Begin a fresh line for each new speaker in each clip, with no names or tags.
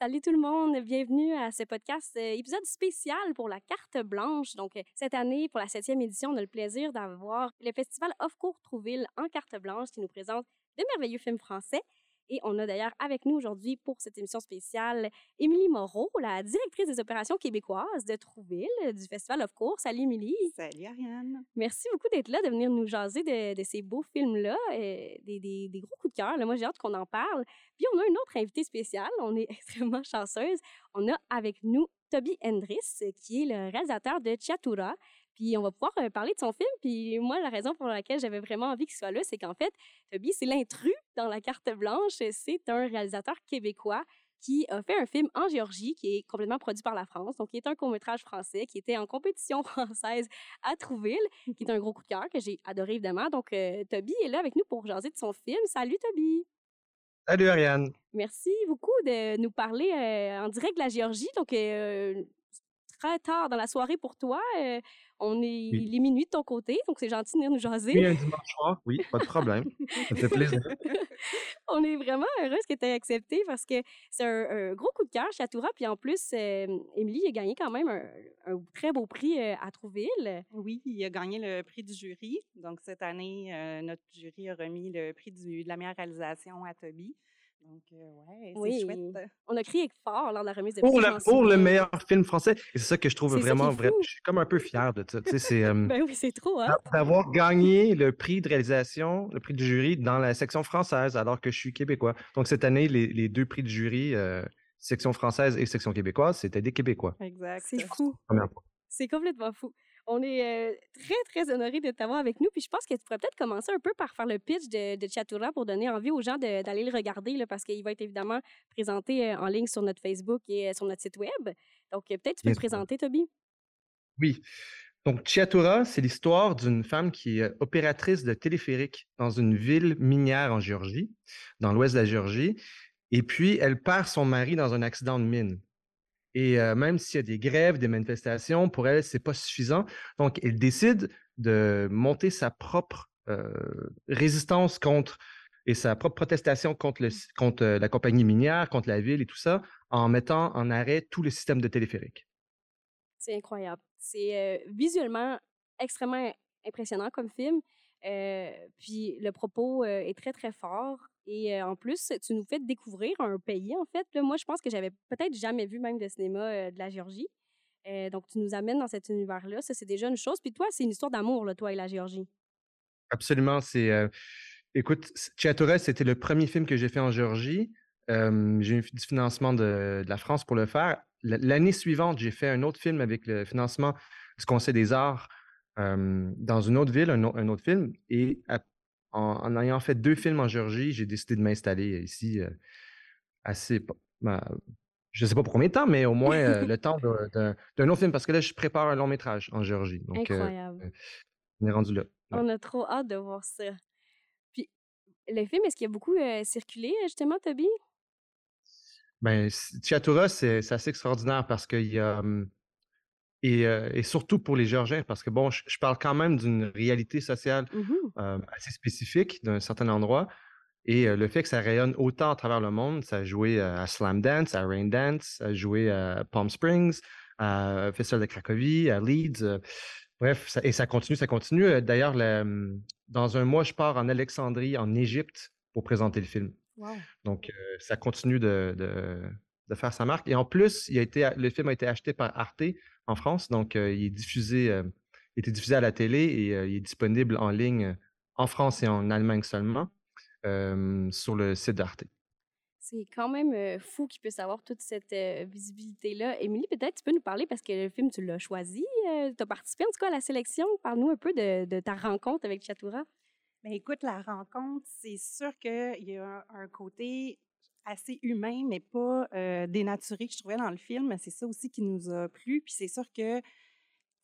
Salut tout le monde, bienvenue à ce podcast, euh, épisode spécial pour la carte blanche. Donc, euh, cette année, pour la septième édition, on a le plaisir d'avoir le festival Off-Court Trouville en carte blanche qui nous présente de merveilleux films français. Et on a d'ailleurs avec nous aujourd'hui pour cette émission spéciale Émilie Moreau, la directrice des opérations québécoises de Trouville du Festival of Course. Salut Émilie.
Salut Ariane.
Merci beaucoup d'être là, de venir nous jaser de, de ces beaux films-là, euh, des, des, des, gros coups de cœur. Moi, j'ai hâte qu'on en parle. Puis on a une autre invité spécial. On est extrêmement chanceuse. On a avec nous Toby Hendris, qui est le réalisateur de Chiatura. Puis on va pouvoir euh, parler de son film. Puis moi, la raison pour laquelle j'avais vraiment envie qu'il soit là, c'est qu'en fait, Toby, c'est l'intrus dans la carte blanche. C'est un réalisateur québécois qui a fait un film en Géorgie qui est complètement produit par la France. Donc, qui est un court-métrage français qui était en compétition française à Trouville, qui est un gros coup de cœur que j'ai adoré évidemment. Donc, euh, Toby est là avec nous pour jaser de son film. Salut Toby!
Salut Ariane!
Merci beaucoup de nous parler euh, en direct de la Géorgie. Donc, euh, très tard dans la soirée pour toi. On est
Oui.
les minuit de ton côté, donc c'est gentil de venir nous jaser.
Oui, un dimanche soir, oui, pas de problème. Ça fait plaisir.
on est vraiment heureuse que tu aies accepté parce que c'est un, un gros coup de cœur, Chatoura. Puis en plus, euh, Émilie a gagné quand même un, un très beau prix euh, à Trouville.
Oui, il a gagné le prix du jury. Donc, cette année, euh, notre jury a remis le prix du- de la meilleure réalisation à Toby. Donc, ouais, c'est
Oui.
chouette.
On a crié fort lors de la remise de
Pour
prix.
le, pour le meilleur film français, et c'est ça que je trouve vraiment, vraiment,
fou.
je suis comme un peu fier de ça. Tu sais, c'est euh,
Ben oui, c'est trop, hein?
d'a- d'avoir gagné le prix de réalisation, le prix du jury dans la section française, alors que je suis québécois. Donc cette année, les, les deux prix du jury, euh, section française et section québécoise, c'était des Québécois.
Exact.
C'est fou. C'est complètement fou. On est euh, très, très honorés de t'avoir avec nous. Puis je pense que tu pourrais peut-être commencer un peu par faire le pitch de, de Chatura pour donner envie aux gens d'aller le regarder, là, parce qu'il va être évidemment présenté euh, en ligne sur notre Facebook et euh, sur notre site Web. Donc, peut-être tu peux
Bien
présenter, Toby.
Oui. Donc, Chiatura, c'est l'histoire d'une femme qui est opératrice de téléphérique dans une ville minière en Géorgie, dans l'ouest de la Géorgie. Et puis, elle perd son mari dans un accident de mine. Et euh, même s'il y a des grèves, des manifestations, pour elle, c'est pas suffisant. Donc, elle décide de monter sa propre euh, résistance contre et sa propre protestation contre, euh, la compagnie minière, contre la ville et tout ça, en mettant en arrêt tout le système de téléphérique.
C'est incroyable. C'est visuellement extrêmement impressionnant comme film. Puis le propos est très, très fort. Et en plus, tu nous fais découvrir un pays, en fait. Moi, je pense que j'avais peut-être jamais vu même de cinéma de la Géorgie. Donc, tu nous amènes dans cet univers-là. Ça, c'est déjà une chose. Puis toi, c'est une histoire d'amour, toi et la Géorgie.
Absolument, c'est... euh, écoute, c- Chiatura, c'était le premier film que j'ai fait en Géorgie. J'ai eu du financement de, la France pour le faire. L'année suivante, j'ai fait un autre film avec le financement du Conseil des arts dans une autre ville, un, au- un autre film. Et en, en ayant fait deux films en Géorgie, j'ai décidé de m'installer ici euh, assez... ben, je ne sais pas pour combien de temps, mais au moins euh, le temps d'un autre film, parce que là, je prépare un long métrage en Géorgie. Donc, euh,
Incroyable.
on est rendu là. Ouais.
On a trop hâte de voir ça. Puis, le film, est-ce qu'il a beaucoup circulé, justement, Toby?
Ben, Chiatura, c'est c'est assez extraordinaire parce qu'il y a. hum, Et, euh, et surtout pour les Géorgiens, parce que bon, je, je parle quand même d'une réalité sociale
Mhm.
euh, assez spécifique d'un certain endroit. Et euh, le fait que ça rayonne autant à travers le monde, ça a joué à Slam Dance, à Rain Dance, ça a joué à Palm Springs, à Festival de Cracovie, à Leeds. bref, ça- et ça continue, ça continue. D'ailleurs, hum, dans un mois, je pars en Alexandrie, en Égypte, pour présenter le film.
Wow.
Donc, ça continue de, de- de faire sa marque. Et en plus, il a été, le film a été acheté par Arte en France. Donc, euh, il est diffusé, euh, il était diffusé à la télé et euh, il est disponible en ligne euh, en France et en Allemagne seulement euh, sur le site d'Arte.
C'est quand même euh, fou qu'il puisse avoir toute cette euh, visibilité-là. Émilie, peut-être tu peux nous parler parce que le film, tu l'as choisi. tu as participé en tout cas à la sélection. Parle-nous un peu de, de ta rencontre avec Chatura.
Mais écoute, la rencontre, c'est sûr qu'il y a un, un côté assez humain, mais pas dénaturé que je trouvais dans le film. C'est ça aussi qui nous a plu. Puis c'est sûr que,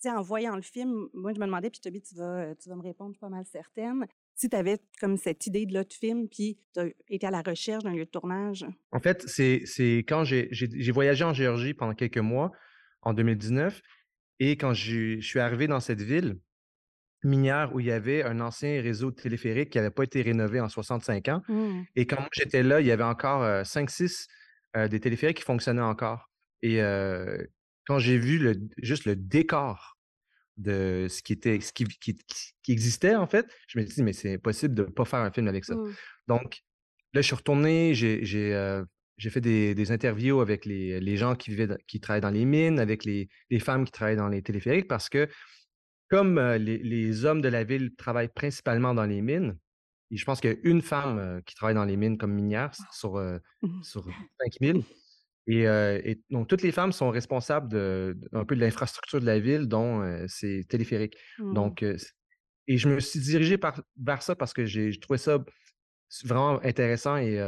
en voyant le film, moi, je me demandais, puis Toby, tu vas, tu vas me répondre, je pas mal certaine, si tu avais comme cette idée de l'autre film, puis tu as été à la recherche d'un lieu de tournage?
En fait, c'est quand j'ai voyagé en Géorgie pendant quelques mois en 2019 et quand j'ai- je suis arrivé dans cette ville minière où il y avait un ancien réseau téléphérique qui n'avait pas été rénové en 65 ans.
Hmm.
Et quand moi j'étais là, il y avait encore 5-6 des téléphériques qui fonctionnaient encore. Et quand j'ai vu le, juste le décor de ce qui était ce qui, qui, existait en fait, je me suis dit mais c'est impossible de ne pas faire un film avec ça. Mmh. Donc là je suis retourné, j'ai j'ai fait des, interviews avec les, gens qui vivaient qui travaillent dans les mines, avec les, femmes qui travaillent dans les téléphériques parce que comme les, hommes de la ville travaillent principalement dans les mines, et je pense qu'il y a une femme qui travaille dans les mines comme minière sur, mmh sur 5000. Et, donc, toutes les femmes sont responsables de, un peu de l'infrastructure de la ville, dont c'est téléphérique. Mmh. Donc, et je me suis dirigé par, vers ça parce que j'ai trouvé ça vraiment intéressant et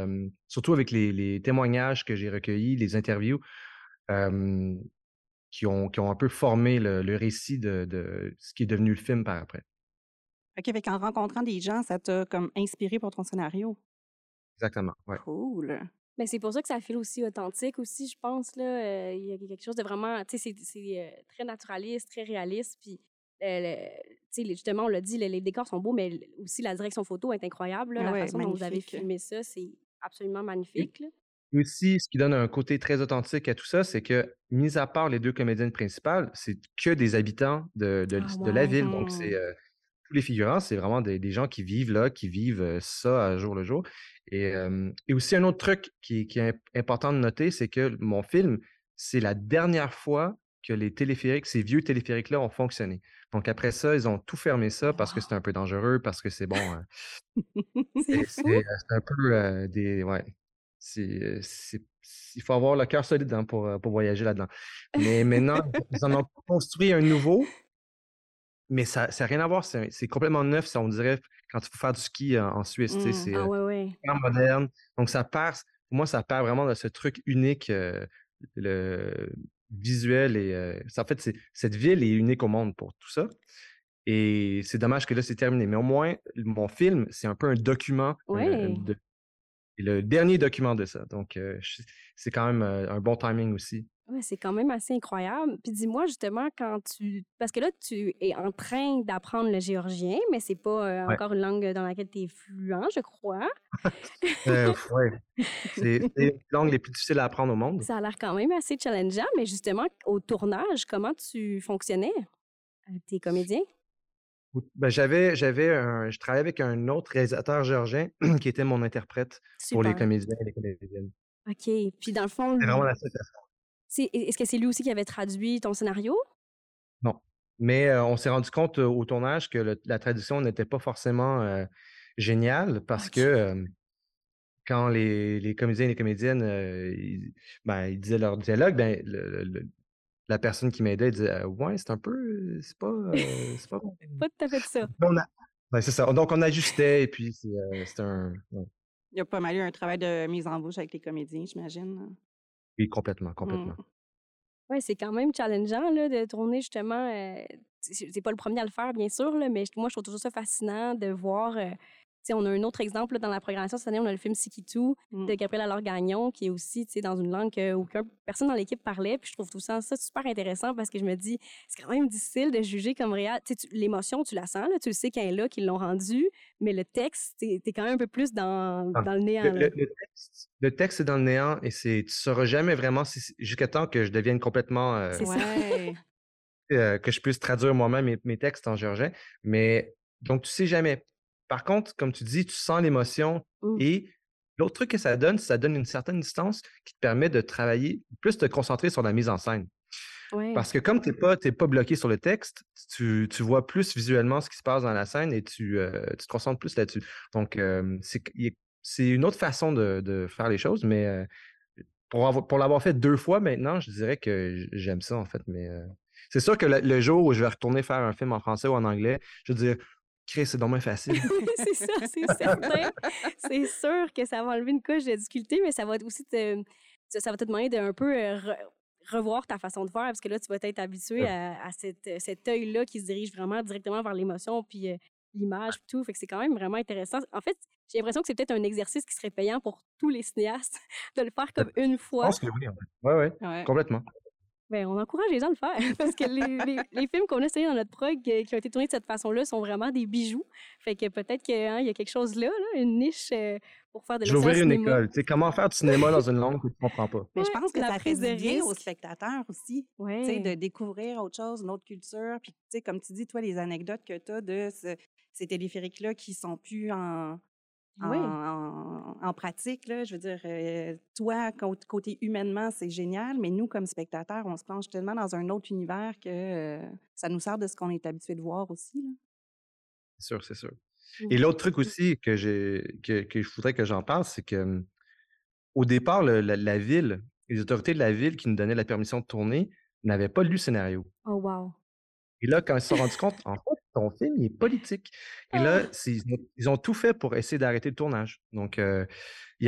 surtout avec les, témoignages que j'ai recueillis, les interviews qui, ont, qui ont un peu formé le, récit de, ce qui est devenu le film par après.
OK, avec en rencontrant des gens, ça t'a comme inspiré pour ton scénario?
Exactement, ouais.
Cool.
Mais c'est pour ça que ça fait aussi authentique aussi, je pense. Là. Euh, il y a quelque chose de vraiment, tu sais, c'est euh, très naturaliste, très réaliste. Puis, euh, tu sais, justement, on l'a dit, les, décors sont beaux, mais aussi la direction photo est incroyable. la façon dont vous avez filmé ça, c'est absolument magnifique. Là.
Aussi, ce qui donne un côté très authentique à tout ça, c'est que, mis à part les deux comédiennes principales, c'est que des habitants de, de, ah, la ville. Donc, c'est tous les figurants, c'est vraiment des, des, gens qui vivent là, qui vivent ça à jour le jour. Et, aussi un autre truc qui, est important de noter, c'est que mon film, c'est la dernière fois que les téléphériques, ces vieux téléphériques-là ont fonctionné. Donc après ça, ils ont tout fermé ça parce que c'est un peu dangereux, parce que c'est bon. Hein. c'est un peu des. Ouais. Il faut avoir le cœur solide hein, pour, pour voyager là-dedans. Mais maintenant, ils en ont construit un nouveau mais ça n'a rien à voir. C'est complètement neuf, on dirait, quand tu faut faire du ski en, Suisse.
Mmh.
C'est
ah, ouais,
moderne. Donc, ça perd, pour moi, ça perd vraiment de ce truc unique, le visuel. Et, en fait, cette ville est unique au monde pour tout ça. Et c'est dommage que là, c'est terminé. Mais au moins, mon film, c'est un peu un document. Le dernier document de ça. Donc, c'est quand même un bon timing aussi.
Ouais, c'est quand même assez incroyable. Puis dis-moi justement quand tu parce que là tu es en train d'apprendre le géorgien, mais c'est pas euh, encore une langue dans laquelle tu es fluent, je crois.
euh, ouais. C'est une langue les plus difficiles à apprendre au monde.
Ça a l'air quand même assez challengeant, mais justement au tournage, comment tu fonctionnais? Avec tes comédiens
ben, j'avais j'avais je travaillais avec un autre réalisateur géorgien qui était mon interprète pour les comédiens et les comédiennes.
OK. Puis dans le fond,
c'est vraiment la.
Est-ce que c'est lui aussi qui avait traduit ton scénario?
Non. Mais on s'est rendu compte au tournage que la traduction n'était pas forcément géniale parce que quand les, comédiens et les comédiennes ben, ils, disaient leur dialogue, ben, la personne qui m'aidait disait Ouais, c'est un peu. C'est pas. c'est
pas, pas tout à fait ça.
Ben, c'est ça. Donc, on ajustait et puis c'est un.
Il y a pas mal eu un travail de mise en bouche avec les comédiens, j'imagine.
Oui, complètement, complètement.
Mmh. Oui, c'est quand même challengeant là, de tourner justement. Euh, c'est pas le premier à le faire, bien sûr, là, mais moi, je trouve toujours ça fascinant de voir euh, on a un autre exemple dans la programmation cette année, on a le film Sikitu mm. de Gabriel Alors Gagnon, qui est aussi dans une langue qu'aucune personne dans l'équipe parlait. Puis je trouve tout ça, ça super intéressant parce que je me dis, c'est quand même difficile de juger comme réel. L'émotion, tu la sens, là, tu le sais qu'elle est là, qu'ils l'ont rendu, mais le texte, tu es, quand même un peu plus dans, ah, dans le néant.
Le, texte, le, texte, est dans le néant et tu ne sauras jamais vraiment jusqu'à temps que je devienne complètement. Euh, euh, que je puisse traduire moi-même mes, mes, textes en géorgien. Mais donc, tu sais jamais. Par contre, comme tu dis, tu sens l'émotion et l'autre truc que ça donne, ça donne une certaine distance qui te permet de travailler, plus te concentrer sur la mise en scène. Parce que comme tu n'es pas, pas bloqué sur le texte, tu, vois plus visuellement ce qui se passe dans la scène et tu, euh, te concentres plus là-dessus. Donc, c'est une autre façon de, faire les choses, mais euh, pour, pour l'avoir fait deux fois maintenant, je dirais que j'aime ça en fait. Mais euh, c'est sûr que le, jour où je vais retourner faire un film en français ou en anglais, je veux dire, Chris, c'est dommage facile.
c'est ça, c'est certain. c'est sûr que ça va enlever une couche de difficulté, mais ça va aussi te, ça va te demander d'un peu euh, revoir ta façon de faire, parce que là, tu vas être habitué à, cet œil-là qui se dirige vraiment directement vers l'émotion, puis euh, l'image, et tout. Fait que c'est quand même vraiment intéressant. En fait, j'ai l'impression que c'est peut-être un exercice qui serait payant pour tous les cinéastes de le faire comme une fois. Je
pense que oui, en fait. Oui, oui, ouais. complètement.
Bien, on encourage les gens à le faire parce que les, les, films qu'on a essayé dans notre prog euh, qui ont été tournés de cette façon-là sont vraiment des bijoux. Fait que peut-être qu'il hein, y a quelque chose là, une niche euh, pour faire de
Je vais ouvrir une
cinéma.
école. Tu sais, comment faire du cinéma dans une langue que tu ne comprends pas?
Mais je pense que
la
ça fait
prise de
du bien aux spectateurs aussi. Tu sais,
Ouais.
de découvrir autre chose, une autre culture. Puis, tu sais, comme tu dis, toi, les anecdotes que tu as de ce- ces téléphériques-là qui sont plus en,
Oui.
en- en pratique, là, je veux dire, euh, toi, cô- côté humainement, c'est génial, mais nous, comme spectateurs, on se plonge tellement dans un autre univers que euh, ça nous sert de ce qu'on est habitué de voir aussi.
C'est sûr, c'est sûr.
Mmh.
Et l'autre truc aussi que que, que je voudrais que j'en parle, c'est que au départ, le- la, la ville, les autorités de la ville qui nous donnaient la permission de tourner n'avaient pas lu le scénario.
Oh, wow.
Et là, quand ils se sont rendus compte, en fait, ton film, il est politique. Et là,
Ah.
ils ont, tout fait pour essayer d'arrêter le tournage. Donc, euh,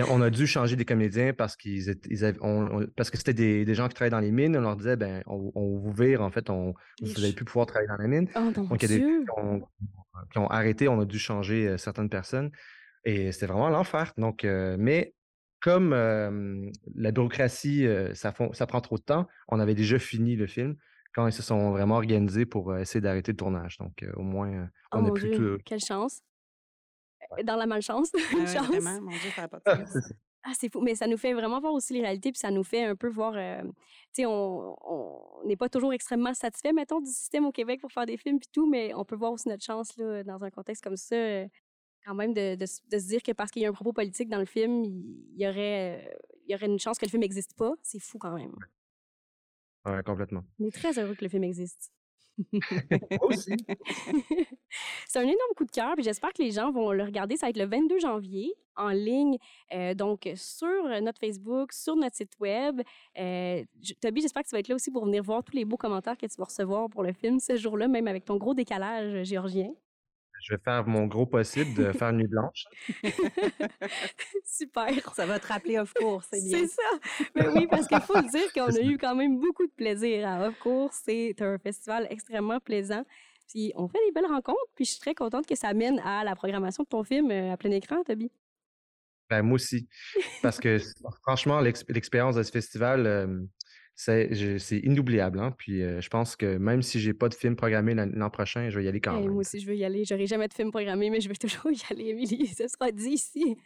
on a dû changer des comédiens parce qu'ils parce que c'était des, des gens qui travaillaient dans les mines. On leur disait, ben, on, on vous vire, en fait, on, vous
Les
n'allez plus pouvoir travailler dans la mine.
Oh,
Donc, il y a des
Dieu.
qui ont, qui ont arrêté, on a dû changer euh, certaines personnes. Et c'était vraiment l'enfer. Donc, euh, mais comme euh, la bureaucratie, ça prend trop de temps, on avait déjà fini le film quand ils se sont vraiment organisés pour essayer d'arrêter le tournage. Donc, euh, au moins,
Oh,
on
mon
plus
Dieu.
tout.
Quelle chance. Dans la malchance, une
Ouais,
chance.
vraiment, mon Dieu, ça n'a pas de
Ah,
sens.
Ah, c'est fou. Mais ça nous fait vraiment voir aussi les réalités, puis ça nous fait un peu voir. euh, tu sais, on n'est pas toujours extrêmement satisfait, mettons, du système au Québec pour faire des films, puis tout, mais on peut voir aussi notre chance, là, dans un contexte comme ça, euh, quand même, de, de, se dire que parce qu'il y a un propos politique dans le film, il y aurait, il y aurait une chance que le film n'existe pas. C'est fou quand même.
Ouais, complètement.
On est très heureux que le film existe.
Moi aussi.
c'est un énorme coup de cœur, puis j'espère que les gens vont le regarder. Ça va être le 22 janvier en ligne, euh, donc sur notre Facebook, sur notre site web. Euh, Toby, j'espère que tu vas être là aussi pour venir voir tous les beaux commentaires que tu vas recevoir pour le film ce jour-là, même avec ton gros décalage géorgien.
Je vais faire mon gros possible de faire une nuit blanche.
Super.
Ça va te rappeler Of Course, c'est bien.
C'est ça. Mais oui, parce qu'il faut le dire qu'on a eu quand même beaucoup de plaisir à Of Course. C'est un festival extrêmement plaisant. Puis on fait des belles rencontres. Puis je suis très contente que ça mène à la programmation de ton film euh, à plein écran, Toby.
Ben, moi aussi. Parce que franchement, l'ex- l'expérience de ce festival, euh, c'est inoubliable. hein. Puis euh, je pense que même si j'ai pas de film programmé l'an prochain, je vais y aller quand
Hey,
même.
moi aussi, je veux y aller. J'aurai jamais de film programmé, mais je vais toujours y aller, Émilie. Ce sera dit ici.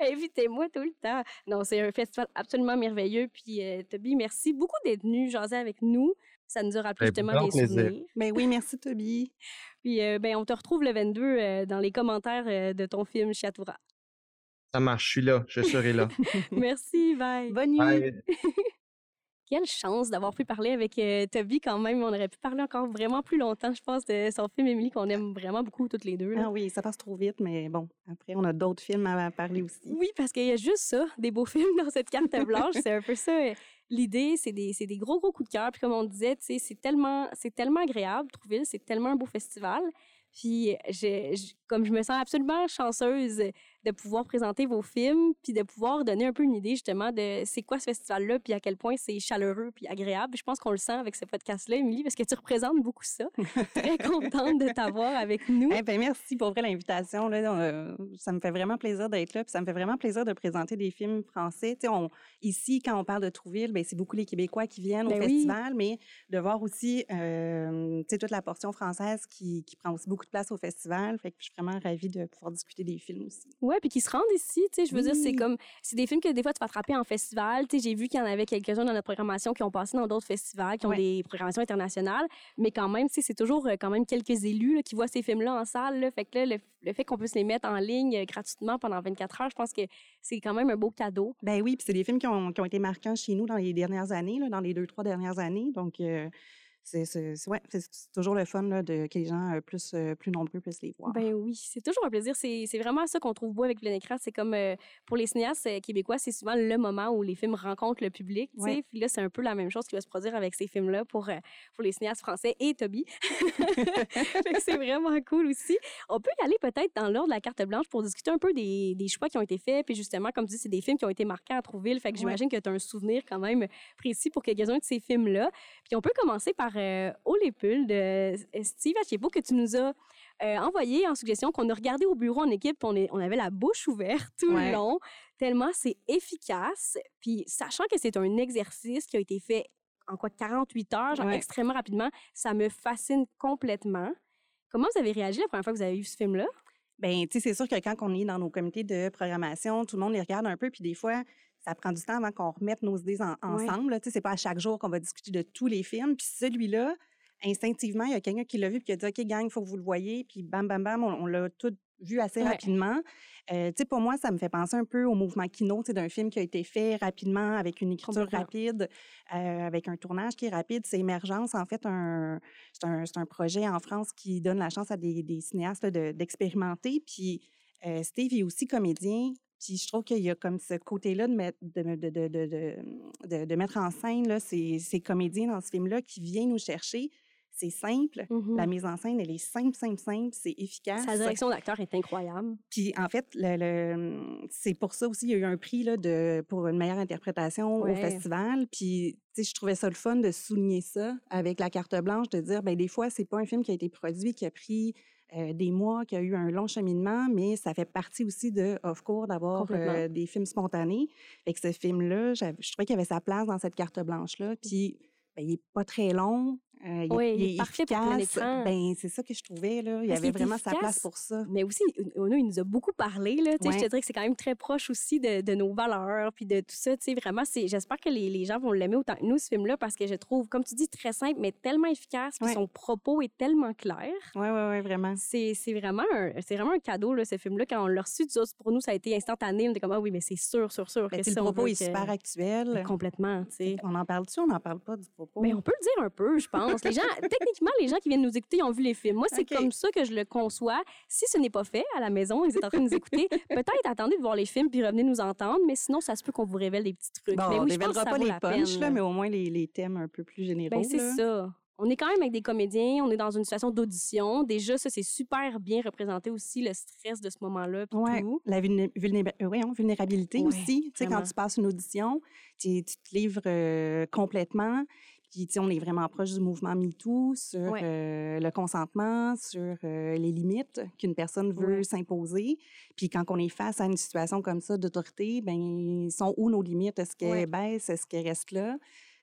Invitez-moi tout le temps. Non, c'est un festival absolument merveilleux. Puis, euh, Toby, merci beaucoup d'être venu jaser avec nous. Ça nous a rappelé justement des
plaisir.
souvenirs.
Ben oui, merci Toby.
Puis, euh, ben, on te retrouve le 22 euh, dans les commentaires euh, de ton film Chatoura.
Ça marche, je suis là, je serai là.
merci, bye.
Bonne nuit.
Bye.
Quelle chance d'avoir pu parler avec euh, Toby quand même. On aurait pu parler encore vraiment plus longtemps, je pense, de son film Émilie qu'on aime vraiment beaucoup toutes les deux. là.
Ah oui, ça passe trop vite, mais bon, après, on a d'autres films à parler aussi.
Oui, parce qu'il y a juste ça, des beaux films dans cette carte blanche. c'est un peu ça. euh, L'idée, c'est des, des gros, gros coups de cœur. Puis comme on disait, c'est tellement, c'est tellement agréable, Trouville, c'est tellement un beau festival. Puis, je, je- comme je me sens absolument chanceuse de pouvoir présenter vos films, puis de pouvoir donner un peu une idée justement de c'est quoi ce festival-là, puis à quel point c'est chaleureux, puis agréable. Je pense qu'on le sent avec ce podcast-là, Émilie, parce que tu représentes beaucoup ça. Très contente de t'avoir avec nous.
Eh ben, merci pour vrai l'invitation. là. Euh, ça me fait vraiment plaisir d'être là. Puis ça me fait vraiment plaisir de présenter des films français. On, ici, quand on parle de Trouville, ben, c'est beaucoup les Québécois qui viennent
Ben
au
oui.
festival, mais de voir aussi euh, toute la portion française qui, qui prend aussi beaucoup de place au festival. Fait que je suis vraiment ravie de pouvoir discuter des films aussi.
Ouais, puis qui se rendent ici, tu sais, je veux dire, c'est comme, c'est des films que des fois tu vas attraper en festival, tu sais, j'ai vu qu'il y en avait quelques-uns dans notre programmation qui ont passé dans d'autres festivals, qui ont
Ouais.
des programmations internationales, mais quand même, tu sais, c'est toujours euh, quand même quelques élus là, qui voient ces films-là en salle, là, fait que là, le, le fait qu'on puisse les mettre en ligne euh, gratuitement pendant 24 heures, je pense que c'est quand même un beau cadeau.
Ben oui, puis c'est des films qui ont, qui ont été marquants chez nous dans les dernières années, là, dans les deux, trois dernières années. Donc, euh, c'est ouais, toujours le fun là, de, que les gens euh, plus, euh, plus nombreux puissent les voir.
Ben oui, c'est toujours un plaisir. C'est vraiment ça qu'on trouve beau avec plein. C'est comme euh, pour les cinéastes québécois, c'est souvent le moment où les films rencontrent le public.
Ouais.
Puis là, c'est un peu la même chose qui va se produire avec ces films-là pour, euh, pour les cinéastes français et Toby. C'est vraiment cool aussi. On peut y aller peut-être dans l'ordre de la carte blanche pour discuter un peu des, des choix qui ont été faits. Puis justement, comme tu dis, c'est des films qui ont été marqués à Trouville. Fait que
Ouais.
j'imagine que tu as un souvenir quand même précis pour quelques-uns de ces films-là. Puis on peut commencer par euh, Oh les pulls de Steve Achebo que tu nous as euh, envoyé en suggestion qu'on a regardé au bureau en équipe, puis on, est, on avait la bouche ouverte tout
Ouais.
le long, tellement c'est efficace. Puis sachant que c'est un exercice qui a été fait en quoi 48 heures, genre
Ouais.
extrêmement rapidement, ça me fascine complètement. Comment vous avez réagi la première fois que vous avez vu ce film-là?
Ben, tu sais, c'est sûr que quand on est dans nos comités de programmation, tout le monde les regarde un peu, puis des fois, ça prend du temps avant qu'on remette nos idées ensemble. Tu sais, c'est pas à chaque jour qu'on va discuter de tous les films. Puis celui-là, instinctivement, il y a quelqu'un qui l'a vu puis qui a dit OK, gang, il faut que vous le voyez. Puis bam, bam, bam, on, l'a tout vu assez rapidement. Euh, tu sais, pour moi, ça me fait penser un peu au mouvement Kino, tu sais, d'un film qui a été fait rapidement avec une écriture rapide, euh, avec un tournage qui est rapide. C'est Émergence, en fait, un, c'est un, un, projet en France qui donne la chance à des, des cinéastes d'expérimenter. puis euh, Steve est aussi comédien. Puis je trouve qu'il y a comme ce côté-là de, mettre, de, de, de, de, mettre en scène là, ces, ces comédiens dans ce film-là qui viennent nous chercher c'est simple. La mmh mise en scène, elle est simple, simple, simple, c'est efficace.
Sa direction d'acteur est incroyable.
Puis en fait, le, c'est pour ça aussi, il y a eu un prix là, de, pour une meilleure interprétation au festival. Puis je trouvais ça le fun de souligner ça avec la carte blanche, de dire, ben des fois, c'est pas un film qui a été produit, qui a pris euh, des mois, qui a eu un long cheminement, mais ça fait partie aussi de Off Court d'avoir euh, des films spontanés. Avec ce film-là, je trouvais qu'il avait sa place dans cette carte blanche-là. Puis, ben, il est pas très long.
Euh, oui, il, est parfait efficace. pour
Ben, c'est ça que je trouvais. Là. Il y avait vraiment sa place pour ça.
Mais aussi, Ono, il nous a beaucoup parlé. Là, Je te dirais que c'est quand même très proche aussi de, de nos valeurs puis de tout ça. Vraiment, j'espère que les, les, gens vont l'aimer autant que nous, ce film-là, parce que je trouve, comme tu dis, très simple, mais tellement efficace. Puis son propos est tellement clair.
Oui, oui, oui, vraiment.
C'est vraiment, un, vraiment un cadeau, là, ce film-là. Quand on l'a reçu, pour nous, ça a été instantané. On était comme, ah oui, mais c'est sûr, sûr, sûr.
Ben, le propos est super actuel.
Complètement.
On en parle-tu? On n'en parle pas du propos?
Mais ben, on peut le dire un peu, je pense. Les gens, techniquement, les gens qui viennent nous écouter ont vu les films. Moi, c'est comme ça que je le conçois. Si ce n'est pas fait à la maison, ils sont en train de nous écouter, peut-être attendez de voir les films puis revenez nous entendre, mais sinon, ça se peut qu'on vous révèle des petits trucs.
Bon,
mais
on ne révélera pas les punchs, là, mais au moins les, les, thèmes un peu plus généraux.
Ben, c'est ça. On est quand même avec des comédiens, on est dans une situation d'audition. Déjà, ça, c'est super bien représenté aussi, le stress de ce moment-là.
Oui, la euh, vulnérabilité aussi. Tu sais, quand tu passes une audition, tu, te livres euh, complètement. Puis, on est vraiment proche du mouvement MeToo sur euh, le consentement, sur les limites qu'une personne veut s'imposer. Puis, quand on est face à une situation comme ça d'autorité, ben sont où nos limites? Est-ce qu'elles baissent? Est-ce qu'elles restent là?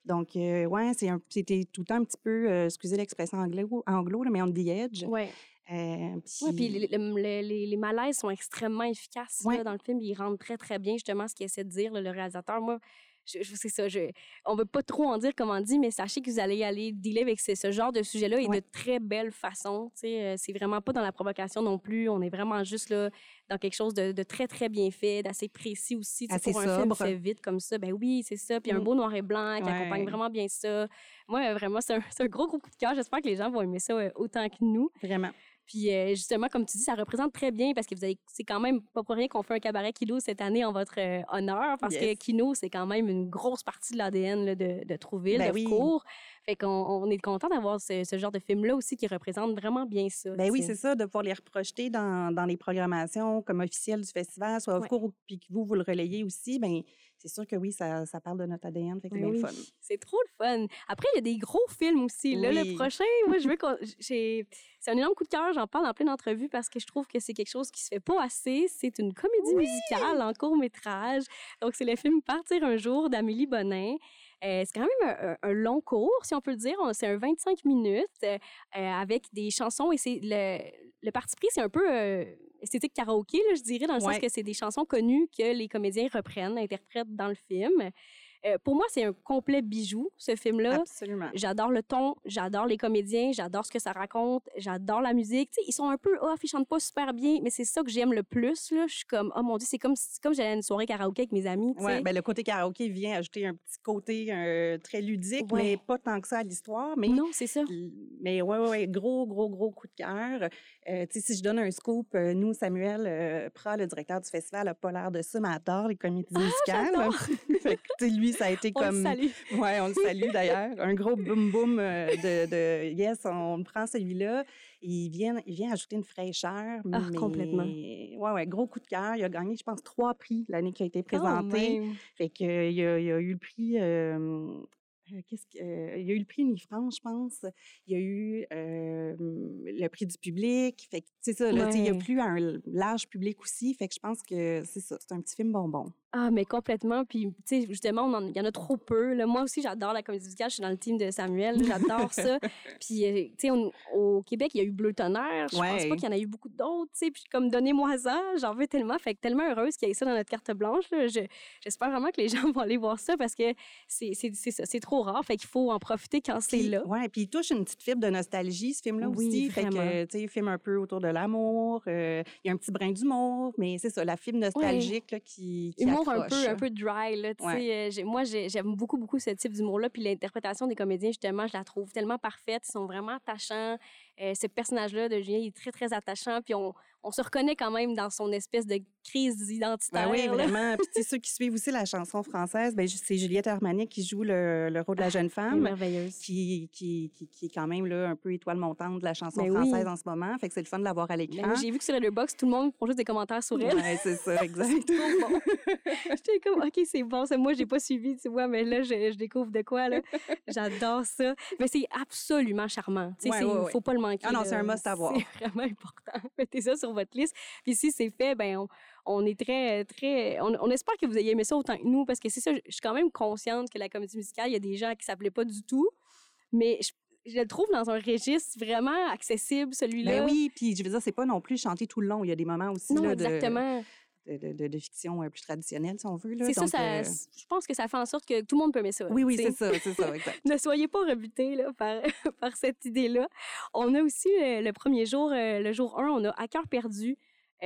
Donc, euh, ouais, c'était tout le temps un petit peu, euh, excusez l'expression anglo, anglo mais on the edge.
Ouais. Euh, puis, les, les, malaises sont extrêmement efficaces dans le film. Ils rendent très, très bien justement ce qu'il essaie de dire, le réalisateur. Moi, je, je ça. Je, on veut pas trop en dire comme on dit, mais sachez que vous allez aller dealer avec ce, ce genre de sujet-là et de très belle façon. Euh, c'est vraiment pas dans la provocation non plus. On est vraiment juste là dans quelque chose de, de très, très bien fait, d'assez précis aussi.
Assez
pour un film fait vite comme ça, ben oui, c'est ça. Puis un mm. beau noir et blanc qui accompagne vraiment bien ça. Moi, vraiment, c'est un, un, gros, gros coup de cœur. J'espère que les gens vont aimer ça autant que nous.
Vraiment.
Puis euh, justement, comme tu dis, ça représente très bien parce que vous avez, c'est quand même pas pour rien qu'on fait un cabaret Kino cette année en votre euh, honneur parce que Kino, c'est quand même une grosse partie de l'ADN de, de Trouville, ben de cours. Fait qu'on on est content d'avoir ce, ce, genre de film-là aussi qui représente vraiment bien ça.
Ben oui, c'est ça, de pouvoir les reprojeter dans, dans les programmations comme officielles du festival, soit au cours, puis que vous, vous le relayez aussi. Ben c'est sûr que oui, ça, ça, parle de notre ADN, fait que c'est
ben
le fun.
C'est trop le fun. Après, il y a des gros films aussi. Là, le prochain, moi, je veux qu'on... C'est un énorme coup de cœur, j'en parle en pleine entrevue parce que je trouve que c'est quelque chose qui se fait pas assez. C'est une comédie musicale en court-métrage. Donc, c'est le film Partir un jour d'Amélie Bonin. Euh, c'est quand même un, long cours, si on peut le dire. C'est un 25 minutes avec des chansons et c'est le, le parti pris, c'est un peu esthétique karaoké, là, je dirais, dans le sens que c'est des chansons connues que les comédiens reprennent, interprètent dans le film. Euh, pour moi, c'est un complet bijou, ce film-là.
Absolument.
J'adore le ton, j'adore les comédiens, j'adore ce que ça raconte, j'adore la musique. ils sont un peu off, ils chantent pas super bien, mais c'est ça que j'aime le plus. Là. Je suis comme, oh mon Dieu, c'est comme, comme j'allais à une soirée karaoké avec mes amis.
Oui, ben, le côté karaoké vient ajouter un petit côté euh, très ludique, mais pas tant que ça à l'histoire. Mais,
non, c'est ça.
Mais ouais, ouais, gros, gros, gros coup de cœur. Euh, si je donne un scoop, nous, Samuel Prat, le directeur du festival, n'a pas l'air de ça, mais adore les comédies ah, musicales. fait que, lui, ça a été comme.
On le salue.
Ouais, on le salue d'ailleurs. Un gros boum boum euh, de, de, yes, on prend celui-là. Il vient, il vient ajouter une fraîcheur.
Ah, complètement.
Ouais, ouais, gros coup de cœur. Il a gagné, je pense, trois prix l'année qui a été présentée. fait que, il, a, il a eu le prix. Euh, euh, qu'est-ce que, euh, il y a eu le prix Unifrance, je pense. Il y a eu euh, le prix du public. Fait que, c'est ça, là, il y a plus un large public aussi. Fait que je pense que c'est ça, c'est un petit film bonbon.
Ah, mais complètement. Puis, tu sais, justement, on en- il y en a trop peu. Là. Moi aussi, j'adore la comédie musicale. Je suis dans le team de Samuel. J'adore ça. Puis, euh, tu sais, au Québec, il y a eu Bleu Tonnerre. Je pense
Ouais.
pas qu'il y en a eu beaucoup d'autres, tu sais. Puis, comme, donnez-moi ça. J'en veux tellement. Fait que tellement heureuse qu'il y ait ça dans notre carte blanche. là. Je- J'espère vraiment que les gens vont aller voir ça parce que c'est c'est- c'est ça. C'est trop rare. Fait qu'il faut en profiter quand c'est là.
Ouais, puis il touche une petite fibre de nostalgie, ce film-là
Oui,
aussi. Fait
vraiment.
que, tu sais, film un peu autour de l'amour. euh, il y a un petit brin d'humour, mais c'est ça, la fibre nostalgique là, qui, qui
Humour un peu,
accroche.
un peu dry, là, tu sais. euh, Moi, j'ai- j'aime beaucoup, beaucoup ce type d'humour-là. Puis l'interprétation des comédiens, justement, je la trouve tellement parfaite. Ils sont vraiment attachants. Euh, ce personnage-là de Julien, il est très, très attachant. Puis on, on se reconnaît quand même dans son espèce de crise identitaire.
Ben oui,
là.
vraiment. Puis, tu sais, ceux qui suivent aussi la chanson française, ben, c'est Juliette Armanet qui joue le, le rôle de la jeune
Elle est
femme.
merveilleuse.
Qui, qui, qui, qui est quand même là, un peu étoile montante de la chanson
Ben oui.
française en ce moment. Fait que c'est le fun de l'avoir à
Ben
l'écran.
J'ai vu que sur Letterboxd, tout le monde font juste des commentaires sur elle.
Ouais, c'est ça, exact.
Bon. J'étais comme, OK, c'est bon. Ça, moi, j'ai pas suivi, tu vois, mais là, je, je découvre de quoi. J'adore ça. Mais c'est absolument charmant. Tu sais,
Ouais,
c'est-
ouais, ouais.
faut pas le manquer.
Ah non, c'est un must à voir.
C'est vraiment important. Mettez ça sur votre liste. Puis si c'est fait, ben on, on est très, très... On, on espère que vous ayez aimé ça autant que nous, parce que c'est ça, je je suis quand même consciente que la comédie musicale, il y a des gens qui s'appelaient pas du tout, mais je, je le trouve dans un registre vraiment accessible, celui-là.
Ben oui, puis je veux dire, c'est pas non plus chanté tout le long. Il y a des moments aussi
Non,
là,
exactement.
de, de- de- de fiction euh, plus traditionnelle, si on veut.
C'est ça, ça
euh,
je pense que ça fait en sorte que tout le monde peut aimer ça.
Oui, oui, c'est ça, c'est ça, exact.
ne soyez pas rebutés là, par, par cette idée-là. On a aussi euh, le premier jour, euh, le jour 1, on a À cœur perdu,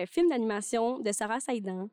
film d'animation de Sarah Saïdan,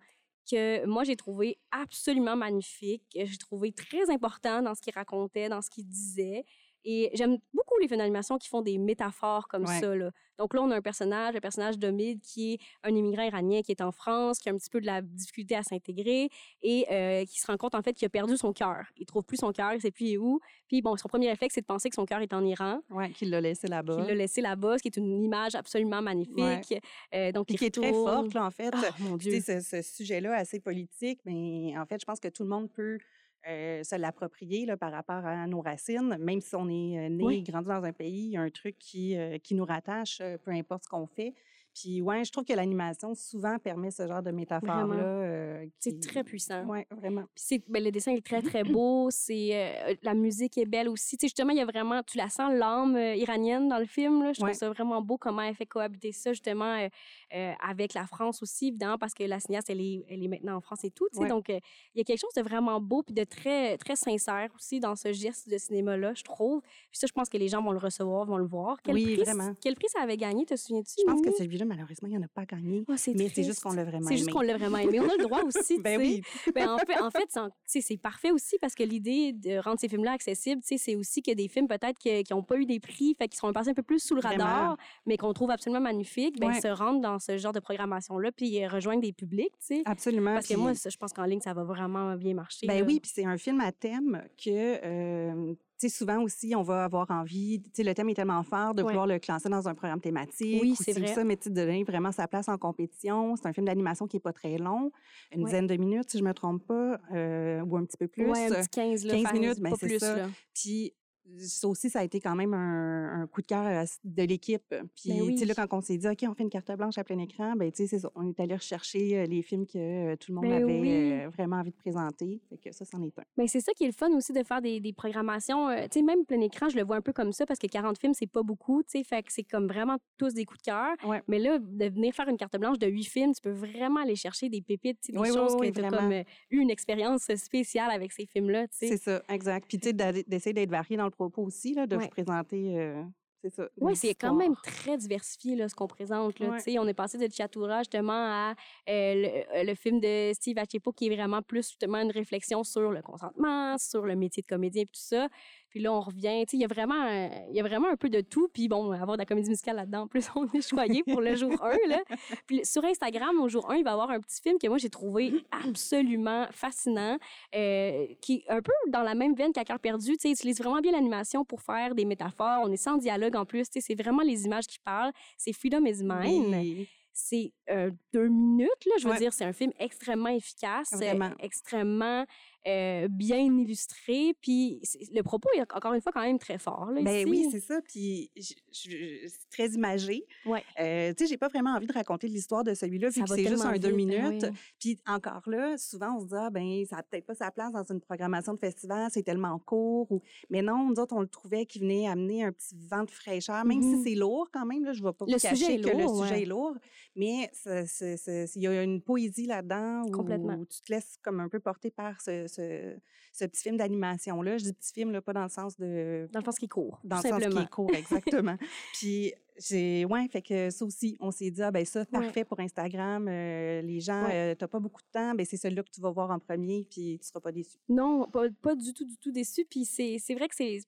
que moi j'ai trouvé absolument magnifique. que J'ai trouvé très important dans ce qu'il racontait, dans ce qu'il disait. Et j'aime beaucoup les films d'animation qui font des métaphores comme
Ouais.
ça. Là. Donc là, on a un personnage, le personnage d'Omid, qui est un immigrant iranien qui est en France, qui a un petit peu de la difficulté à s'intégrer et euh, qui se rend compte en fait qu'il a perdu son cœur. Il trouve plus son cœur, il sait plus où. Puis bon, son premier réflexe, c'est de penser que son cœur est en Iran,
Ouais, qu'il l'a laissé là-bas.
qu'il l'a laissé là-bas, ce qui est une image absolument magnifique. Euh, donc,
Puis
il
qui est très forte, là, en fait.
Ah, mon Dieu.
tu sais, ce, ce sujet-là assez politique, mais en fait, je pense que tout le monde peut euh, se l'approprier par rapport à nos racines. Même si on est euh, né
Oui.
et grandi dans un pays, il y a un truc qui, euh, qui nous rattache, peu importe ce qu'on fait. Puis, ouais, je trouve que l'animation souvent permet ce genre de métaphore-là.
Vraiment.
euh,
C'est très puissant.
Ouais, vraiment.
Puis c'est, ben, le dessin est très, très beau. C'est, euh, la musique est belle aussi. Tu sais, justement, il y a vraiment, tu la sens, l'âme euh, iranienne dans le film. Là. Je trouve
Ouais.
ça vraiment beau comment elle fait cohabiter ça, justement, avec la France aussi, évidemment, parce que la cinéaste, elle est, elle est maintenant en France et tout.
Ouais.
Donc, il y a quelque chose de vraiment beau puis de très, très sincère aussi dans ce geste de cinéma-là, je trouve. Puis ça, je pense que les gens vont le recevoir, vont le voir. Quel
Oui,
prix,
vraiment.
Quel prix ça avait gagné, te souviens-tu?
Je pense que
Mimi?
Malheureusement, il n'y en a pas gagné.
Oh, c'est
mais c'est juste qu'on l'a vraiment
C'est juste
aimé.
qu'on l'a vraiment aimé. On a le droit aussi, tu
Ben oui.
Ben, en fait, en fait c'est parfait aussi parce que l'idée de rendre ces films-là accessibles, c'est aussi que des films peut-être qui n'ont pas eu des prix, fait qu'ils sont passés un peu plus sous le
Vraiment.
radar, mais qu'on trouve absolument magnifiques, ben,
Ouais.
se rendre dans ce genre de programmation-là puis euh, rejoindre des publics, tu sais.
Absolument.
Parce que
puis-
moi, je pense qu'en ligne, ça va vraiment bien marcher.
Ben
là.
oui, puis c'est un film à thème que, euh, tu sais, souvent aussi, on va avoir envie, tu sais, le thème est tellement fort de
Ouais.
pouvoir le classer dans un programme thématique.
Oui,
ou
c'est vrai.
ça, mais tu de donner vraiment sa place en compétition. C'est un film d'animation qui est pas très long, une
Ouais.
dizaine de minutes, si je me trompe pas, euh, ou un petit peu plus.
Ouais, un petit 15, là,
15
faire-
minutes, ben, c'est
plus,
ça.
là.
Puis ça aussi, ça a été quand même un, un coup de cœur euh, de l'équipe. Puis,
Ben
tu sais, là, quand on s'est dit, OK, on fait une carte blanche à plein écran, ben, tu sais, c'est ça. On est allé rechercher euh, les films que euh, tout le monde
Ben
avait
oui.
euh, vraiment envie de présenter. Fait que ça, c'en est un.
Mais c'est ça qui est le fun aussi de faire des, des programmations. euh, tu sais, même plein écran, je le vois un peu comme ça parce que 40 films, c'est pas beaucoup, tu sais. Fait que c'est comme vraiment tous des coups de cœur.
Ouais.
Mais là, de venir faire une carte blanche de 8 films, tu peux vraiment aller chercher des pépites, des
Oui,
choses
oui,
que tu as
vraiment.
comme euh, eu une expérience spéciale avec ces films-là, tu sais.
C'est ça, exact. Puis, tu sais, d'essayer d'être varié dans le propos aussi, là, de
Ouais.
vous présenter, euh, c'est ça.
Oui, c'est quand même très diversifié là, ce qu'on présente. Là,
Ouais.
On est passé de Chatura justement à euh, le, euh, le film de Steve Achepo qui est vraiment plus justement une réflexion sur le consentement, sur le métier de comédien et tout ça. Puis là, on revient. tu sais, Il y, a vraiment, euh, il y a vraiment un peu de tout. Puis bon, avoir de la comédie musicale là-dedans, en plus, on est choyé pour le jour 1. Là. Puis sur Instagram, au jour 1, il va y avoir un petit film que moi, j'ai trouvé absolument fascinant, euh, qui est un peu dans la même veine qu'à cœur perdu. Tu sais, il utilise vraiment bien l'animation pour faire des métaphores. On est sans dialogue en plus. Tu sais, C'est vraiment les images qui parlent. C'est Freedom is Mine.
Oui.
C'est euh, deux minutes, là. Je veux
Ouais.
dire, c'est un film extrêmement efficace, euh, extrêmement euh, bien illustré. Puis le propos est encore une fois quand même très fort. Là,
ben
ici.
oui, c'est ça. Puis c'est très imagé.
Ouais.
Euh, tu sais, j'ai pas vraiment envie de raconter l'histoire de celui-là,
Ça
vu que c'est juste un deux
vite, ben
minutes.
oui.
Puis encore là, souvent, on se dit, ah, ben, ça n'a peut-être pas sa place dans une programmation de festival, c'est tellement court. Ou... Mais non, nous autres, on le trouvait qui venait amener un petit vent de fraîcheur, même si c'est lourd quand même. Là, je ne vais pas
Le sujet est
que le
lourd,
sujet est lourd. Mais il y a une poésie là-dedans où, où tu te laisses comme un peu porter par ce, ce, ce petit film d'animation-là. Je dis petit film, là, pas dans le sens de
Dans le sens qui court,
dans
tout
le sens qui court, exactement. Puis j'ai ouais, fait que ça aussi, on s'est dit ah ben ça
Ouais.
parfait pour Instagram, euh, les gens
Ouais.
euh, t'as pas beaucoup de temps, ben c'est celui-là que tu vas voir en premier puis tu seras pas déçu.
Non, pas, pas du tout, du tout déçu. Puis c'est c'est vrai que c'est.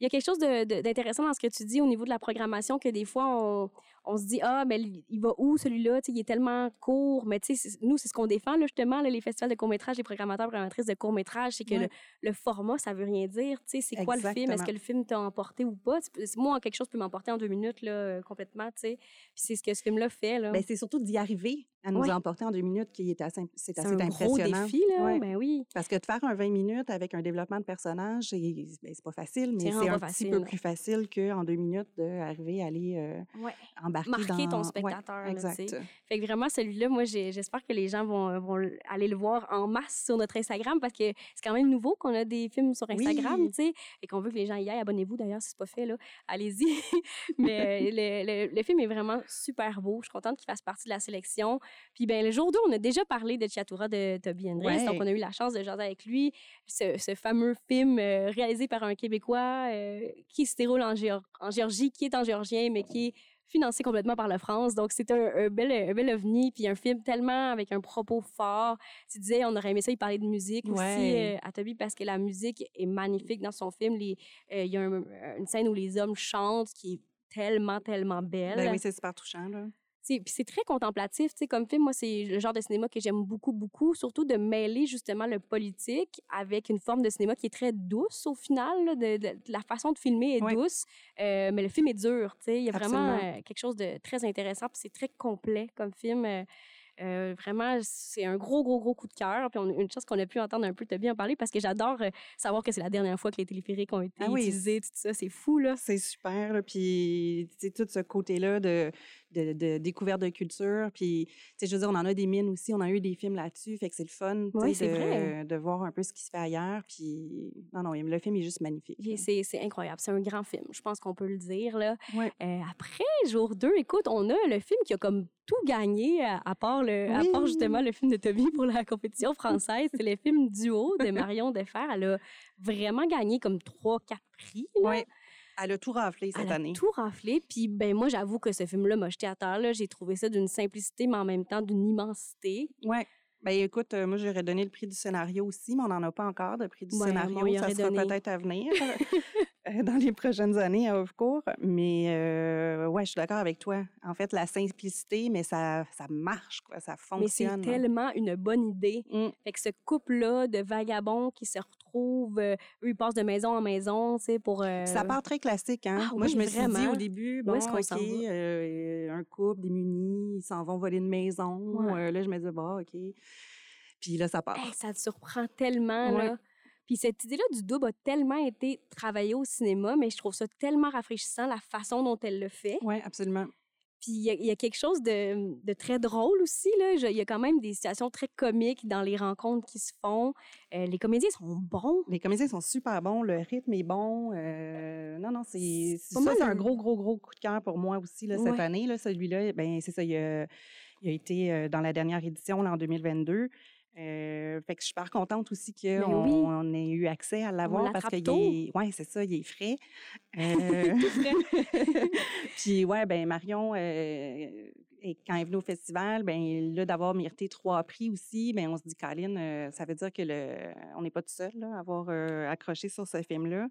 Il y a quelque chose d'intéressant dans ce que tu dis au niveau de la programmation que des fois, on, on se dit Ah, mais il va où celui-là? Il est tellement court. Mais tu sais, nous, c'est ce qu'on défend, là, justement, là, les festivals de court-métrage, les programmateurs, programmatrices de court-métrage, c'est que le, le format, ça veut rien dire. Tu sais, C'est quoi le film? Est-ce que le film t'a emporté ou pas? Moi, quelque chose peut m'emporter en deux minutes, là, euh, complètement. tu sais. Puis c'est ce que ce film-là fait. Là.
Ben c'est surtout d'y arriver à nous emporter en deux minutes qui est assez c'est assez
un gros
impressionnant.
défi, là.
Ouais.
Ben oui.
Parce que de faire un 20 minutes avec un développement de personnage, c'est ben, pas facile, mais
C'est
un petit peu plus facile qu'en deux minutes d'arriver à aller euh,
Ouais.
Embarquer
Marquer
dans...
ton
Ouais,
spectateur. là, sais.
exact.
Fait que vraiment, celui-là, moi, j'espère que les gens vont, vont aller le voir en masse sur notre Instagram parce que c'est quand même nouveau qu'on a des films sur Instagram,
Oui.
tu sais, et qu'on veut que les gens y aillent. Abonnez-vous d'ailleurs si c'est pas fait, là. Allez-y. Mais euh, le, le- le film est vraiment super beau. Je suis contente qu'il fasse partie de la sélection. Puis, ben le jour 2, on a déjà parlé de Chiatura de Toby.
Ouais.
Donc, on a eu la chance de jaser avec lui. Ce, ce fameux film euh, réalisé par un Québécois euh, qui se déroule en, Géor- en Géorgie, qui est en géorgien, mais qui est financé complètement par la France. Donc, c'est un, un bel, un bel ovni, puis un film tellement avec un propos fort. Tu disais, on aurait aimé ça, il parlait de musique aussi euh, à Toby, parce que la musique est magnifique dans son film. Euh, Il y a un- une scène où les hommes chantent qui est tellement, tellement belle.
Ben oui, c'est super touchant là.
C'est- Puis c'est très contemplatif, tu sais, comme film, moi, c'est le genre de cinéma que j'aime beaucoup, beaucoup, surtout de mêler justement le politique avec une forme de cinéma qui est très douce au final, là, de, de- la façon de filmer est
Ouais.
douce, euh, mais le film est dur, tu sais, il y a vraiment euh, quelque chose de très intéressant, puis c'est très complet comme film. euh, euh, vraiment, c'est un gros, gros, gros coup de cœur. Puis on, une chose qu'on a pu entendre un peu Toby en parler parce que j'adore euh, savoir que c'est la dernière fois que les téléphériques ont été
Ah oui.
utilisés, tout ça. C'est fou, là.
C'est super. là, Puis, tout ce côté-là de, de, de découverte de culture. Puis, tu sais, je veux dire, on en a des mines aussi. On a eu des films là-dessus. Fait que c'est le fun,
Oui, vrai.
de, de voir un peu ce qui se fait ailleurs. Puis, non, non, le film est juste magnifique.
C'est c'est incroyable. C'est un grand film. Je pense qu'on peut le dire, là.
Ouais.
Euh, après, jour 2, écoute, on a le film qui a comme tout gagné, à, à part, le, à part justement le film de Toby pour la compétition française. C'est le film Duo de Marion Defer. Elle a vraiment gagné comme 3-4 prix. Là.
Ouais. Elle a tout raflé cette
Elle a
année.
tout raflé. Puis, ben, moi, j'avoue que ce film-là m'a jeté à terre. là. J'ai trouvé ça d'une simplicité, mais en même temps d'une immensité.
Ouais. Ben écoute, euh, moi j'aurais donné le prix du scénario aussi, mais on n'en a pas encore de prix du
Ouais,
scénario. ça sera
donné.
peut-être à venir euh, dans les prochaines années à Off-Court. Mais euh, ouais, je suis d'accord avec toi. En fait, la simplicité, mais ça, ça marche, quoi. Ça
Mais c'est
fonctionne.
tellement une bonne idée.
Mm.
Fait que ce couple-là de vagabonds qui se retrouvent, euh, eux, ils passent de maison en maison, tu sais, pour... euh,
Ça part très classique, hein?
Ah
Moi,
oui,
je me suis dit
vraiment?
au début, bon,
est-ce qu'on
OK,
va?
euh, un couple démuni, ils s'en vont voler une maison.
Ouais.
Euh, là, je me dis, bon, OK. Puis là, ça part.
Hey, ça te surprend tellement,
Ouais.
là. Puis cette idée-là du double a tellement été travaillée au cinéma, mais je trouve ça tellement rafraîchissant, la façon dont elle le fait.
Oui, absolument.
Puis il y, a- il y a quelque chose de, de très drôle aussi, Il y a quand même des situations très comiques dans les rencontres qui se font. Euh, les comédiens sont bons.
Les comédiens sont super bons, le rythme est bon. euh, non, non, c'est ça, c'est
un-
gros, gros, gros coup de cœur pour moi aussi là, cette
Ouais.
année. Là, celui-là, ben c'est ça, il a, il a été euh, dans la dernière édition là, en 2022. Euh, fait que je suis super contente aussi qu'on
Ben oui.
on ait eu accès à l'avoir parce est, ouais, c'est ça, il est frais. Euh, Puis ouais, ben Marion, euh, et quand elle est venue au festival, ben là d'avoir mérité trois prix aussi, ben on se dit, Colin, euh, ça veut dire que le, on n'est pas tout seul là, à avoir euh, accroché sur ce film-là.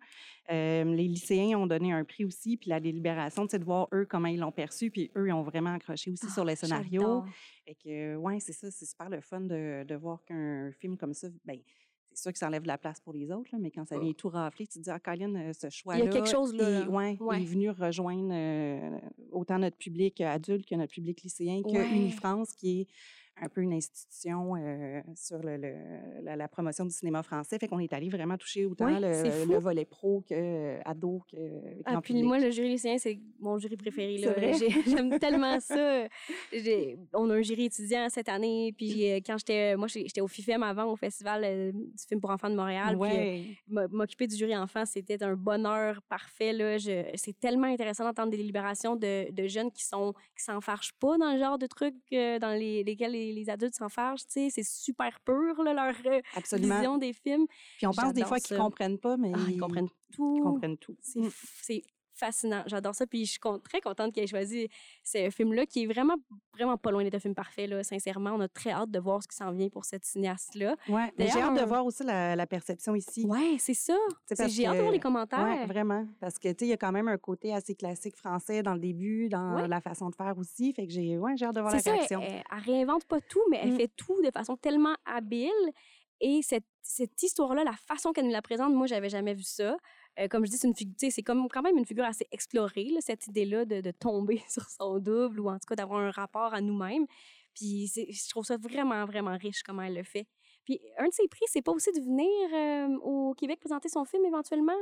Euh, les lycéens ont donné un prix aussi, puis la délibération, c'est de voir eux comment ils l'ont perçu, puis eux ils ont vraiment accroché aussi sur les scénarios.
Ah.
Fait que ouais, c'est ça, c'est super le fun de, de voir qu'un film comme ça, ben c'est sûr que ça enlève de la place pour les autres, là, mais quand ça vient tout rafler, tu te dis, ah, Colin, euh, ce choix-là.
quelque chose, là,
est-
là.
ouais,
Ouais.
il est venu rejoindre euh, autant notre public adulte que notre public lycéen, que
Ouais.
Unifrance, qui est un peu une institution euh, sur le, le- la, la promotion du cinéma français. Fait qu'on est allé vraiment toucher autant
Oui,
le, volet pro que euh, ado que
Ah, puis
public.
moi, le jury lycéen, c'est mon jury préféré. J'aime tellement ça. On a un jury étudiant cette année. Puis euh, quand j'étais, moi, j'étais au FIFEM avant, au Festival du film pour enfants de Montréal. Euh,
Ouais.
m'occuper du jury enfant, c'était un bonheur parfait. Là. C'est tellement intéressant d'entendre des délibérations de, de jeunes qui sont qui s'enfargent pas dans le genre de trucs dans les, lesquels les, les adultes s'enfargent. tu sais. C'est super pur, là, leur euh,
Absolument.
vision des films.
Puis on pense des fois qu'ils comprennent pas, mais
Ah, ils comprennent tout.
ils comprennent tout. Mm.
c'est fascinant. J'adore ça. Puis je suis con- très contente qu'il ait choisi ce film-là, qui est vraiment, vraiment pas loin d'être un film parfait. Là. Sincèrement, on a très hâte de voir ce qui s'en vient pour cette cinéaste-là.
Ouais. J'ai hâte de voir aussi la, la perception ici.
Ouais, c'est ça. J'ai hâte de voir les commentaires.
Ouais, vraiment. Parce que, tu sais, il y a quand même un côté assez classique français dans le début, dans
Ouais.
la façon de faire aussi. Fait que j'ai ouais, j'ai hâte de voir la
ça, elle,
réaction.
elle- elle réinvente pas tout, mais elle
Mm.
fait tout de façon tellement habile. Et cette, cette histoire-là, la façon qu'elle nous la présente, moi, j'avais jamais vu ça. Euh, comme je dis, c'est c'est comme quand même une figure assez explorée, cette idée-là de, tomber sur son double ou en tout cas d'avoir un rapport à nous-mêmes. Puis je trouve ça vraiment, vraiment riche comment elle le fait. Puis un de ses prix, c'est pas aussi de venir euh, au Québec présenter son film éventuellement?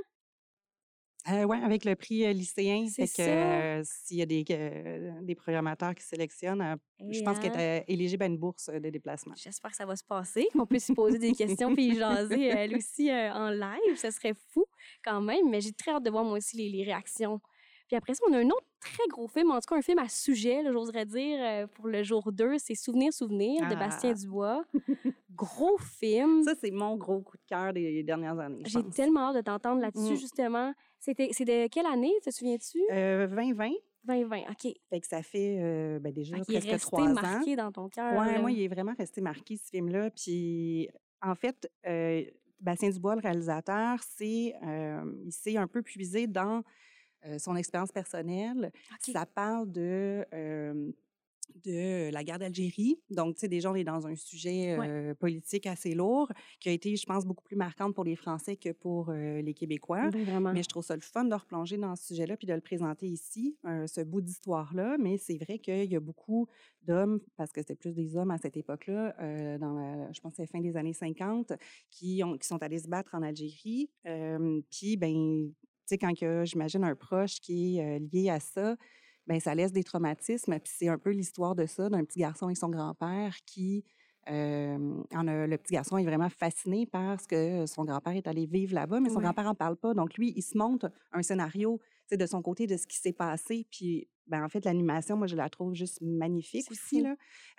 Euh, ouais, avec le prix lycéen.
C'est
que euh, s'il y a des, euh, des programmateurs qui sélectionnent, je pense qu'elle est éligible à une bourse de déplacement.
J'espère que ça va se passer, qu'on puisse poser des questions puis jaser elle aussi en live. Ce serait fou quand même, mais j'ai très hâte de voir moi aussi les, les réactions. Puis après ça, on a un autre très gros film, en tout cas un film à sujet, j'oserais dire, euh, pour le jour 2, c'est Souvenir, Souvenir de
Ah.
Bastien Dubois. gros film.
Ça, c'est mon gros coup de cœur des dernières années.
J'ai tellement hâte de t'entendre là-dessus,
Mm.
justement. C'est de quelle année, te souviens-tu?
Euh, 2020.
2020, OK.
Fait que ça fait euh, ben, déjà
Fait est
presque
resté
trois ans.
marqué dans ton cœur. Là.
moi, il est vraiment resté marqué, ce film-là. Puis, en fait, euh, Bastien Dubois, le réalisateur, c'est, il s'est un peu puisé dans euh, son expérience personnelle. Ça parle de, euh, de la guerre d'Algérie. Donc, tu sais, déjà, on est dans un sujet
Ouais.
politique assez lourd, qui a été, je pense, beaucoup plus marquante pour les Français que pour euh, les Québécois.
Oui.
Mais je trouve ça le fun de replonger dans ce sujet-là puis de le présenter ici, euh, ce bout d'histoire-là. Mais c'est vrai qu'il y a beaucoup d'hommes, parce que c'était plus des hommes à cette époque-là, dans la- je pense que c'est la fin des années 50, qui, ont, qui sont allés se battre en Algérie. Puis, ben, sais, quand j'imagine, un proche qui est lié à ça, ben ça laisse des traumatismes. Puis c'est un peu l'histoire de ça, d'un petit garçon et son grand-père qui... euh, en a- le petit garçon est vraiment fasciné par ce que son grand-père est allé vivre là-bas, mais son
Ouais.
grand-père n'en parle pas. Donc, lui, il se montre un scénario tu sais, de son côté de ce qui s'est passé. Puis, ben, en fait, l'animation, moi, je la trouve juste magnifique
C'est
aussi.
fou.
Là.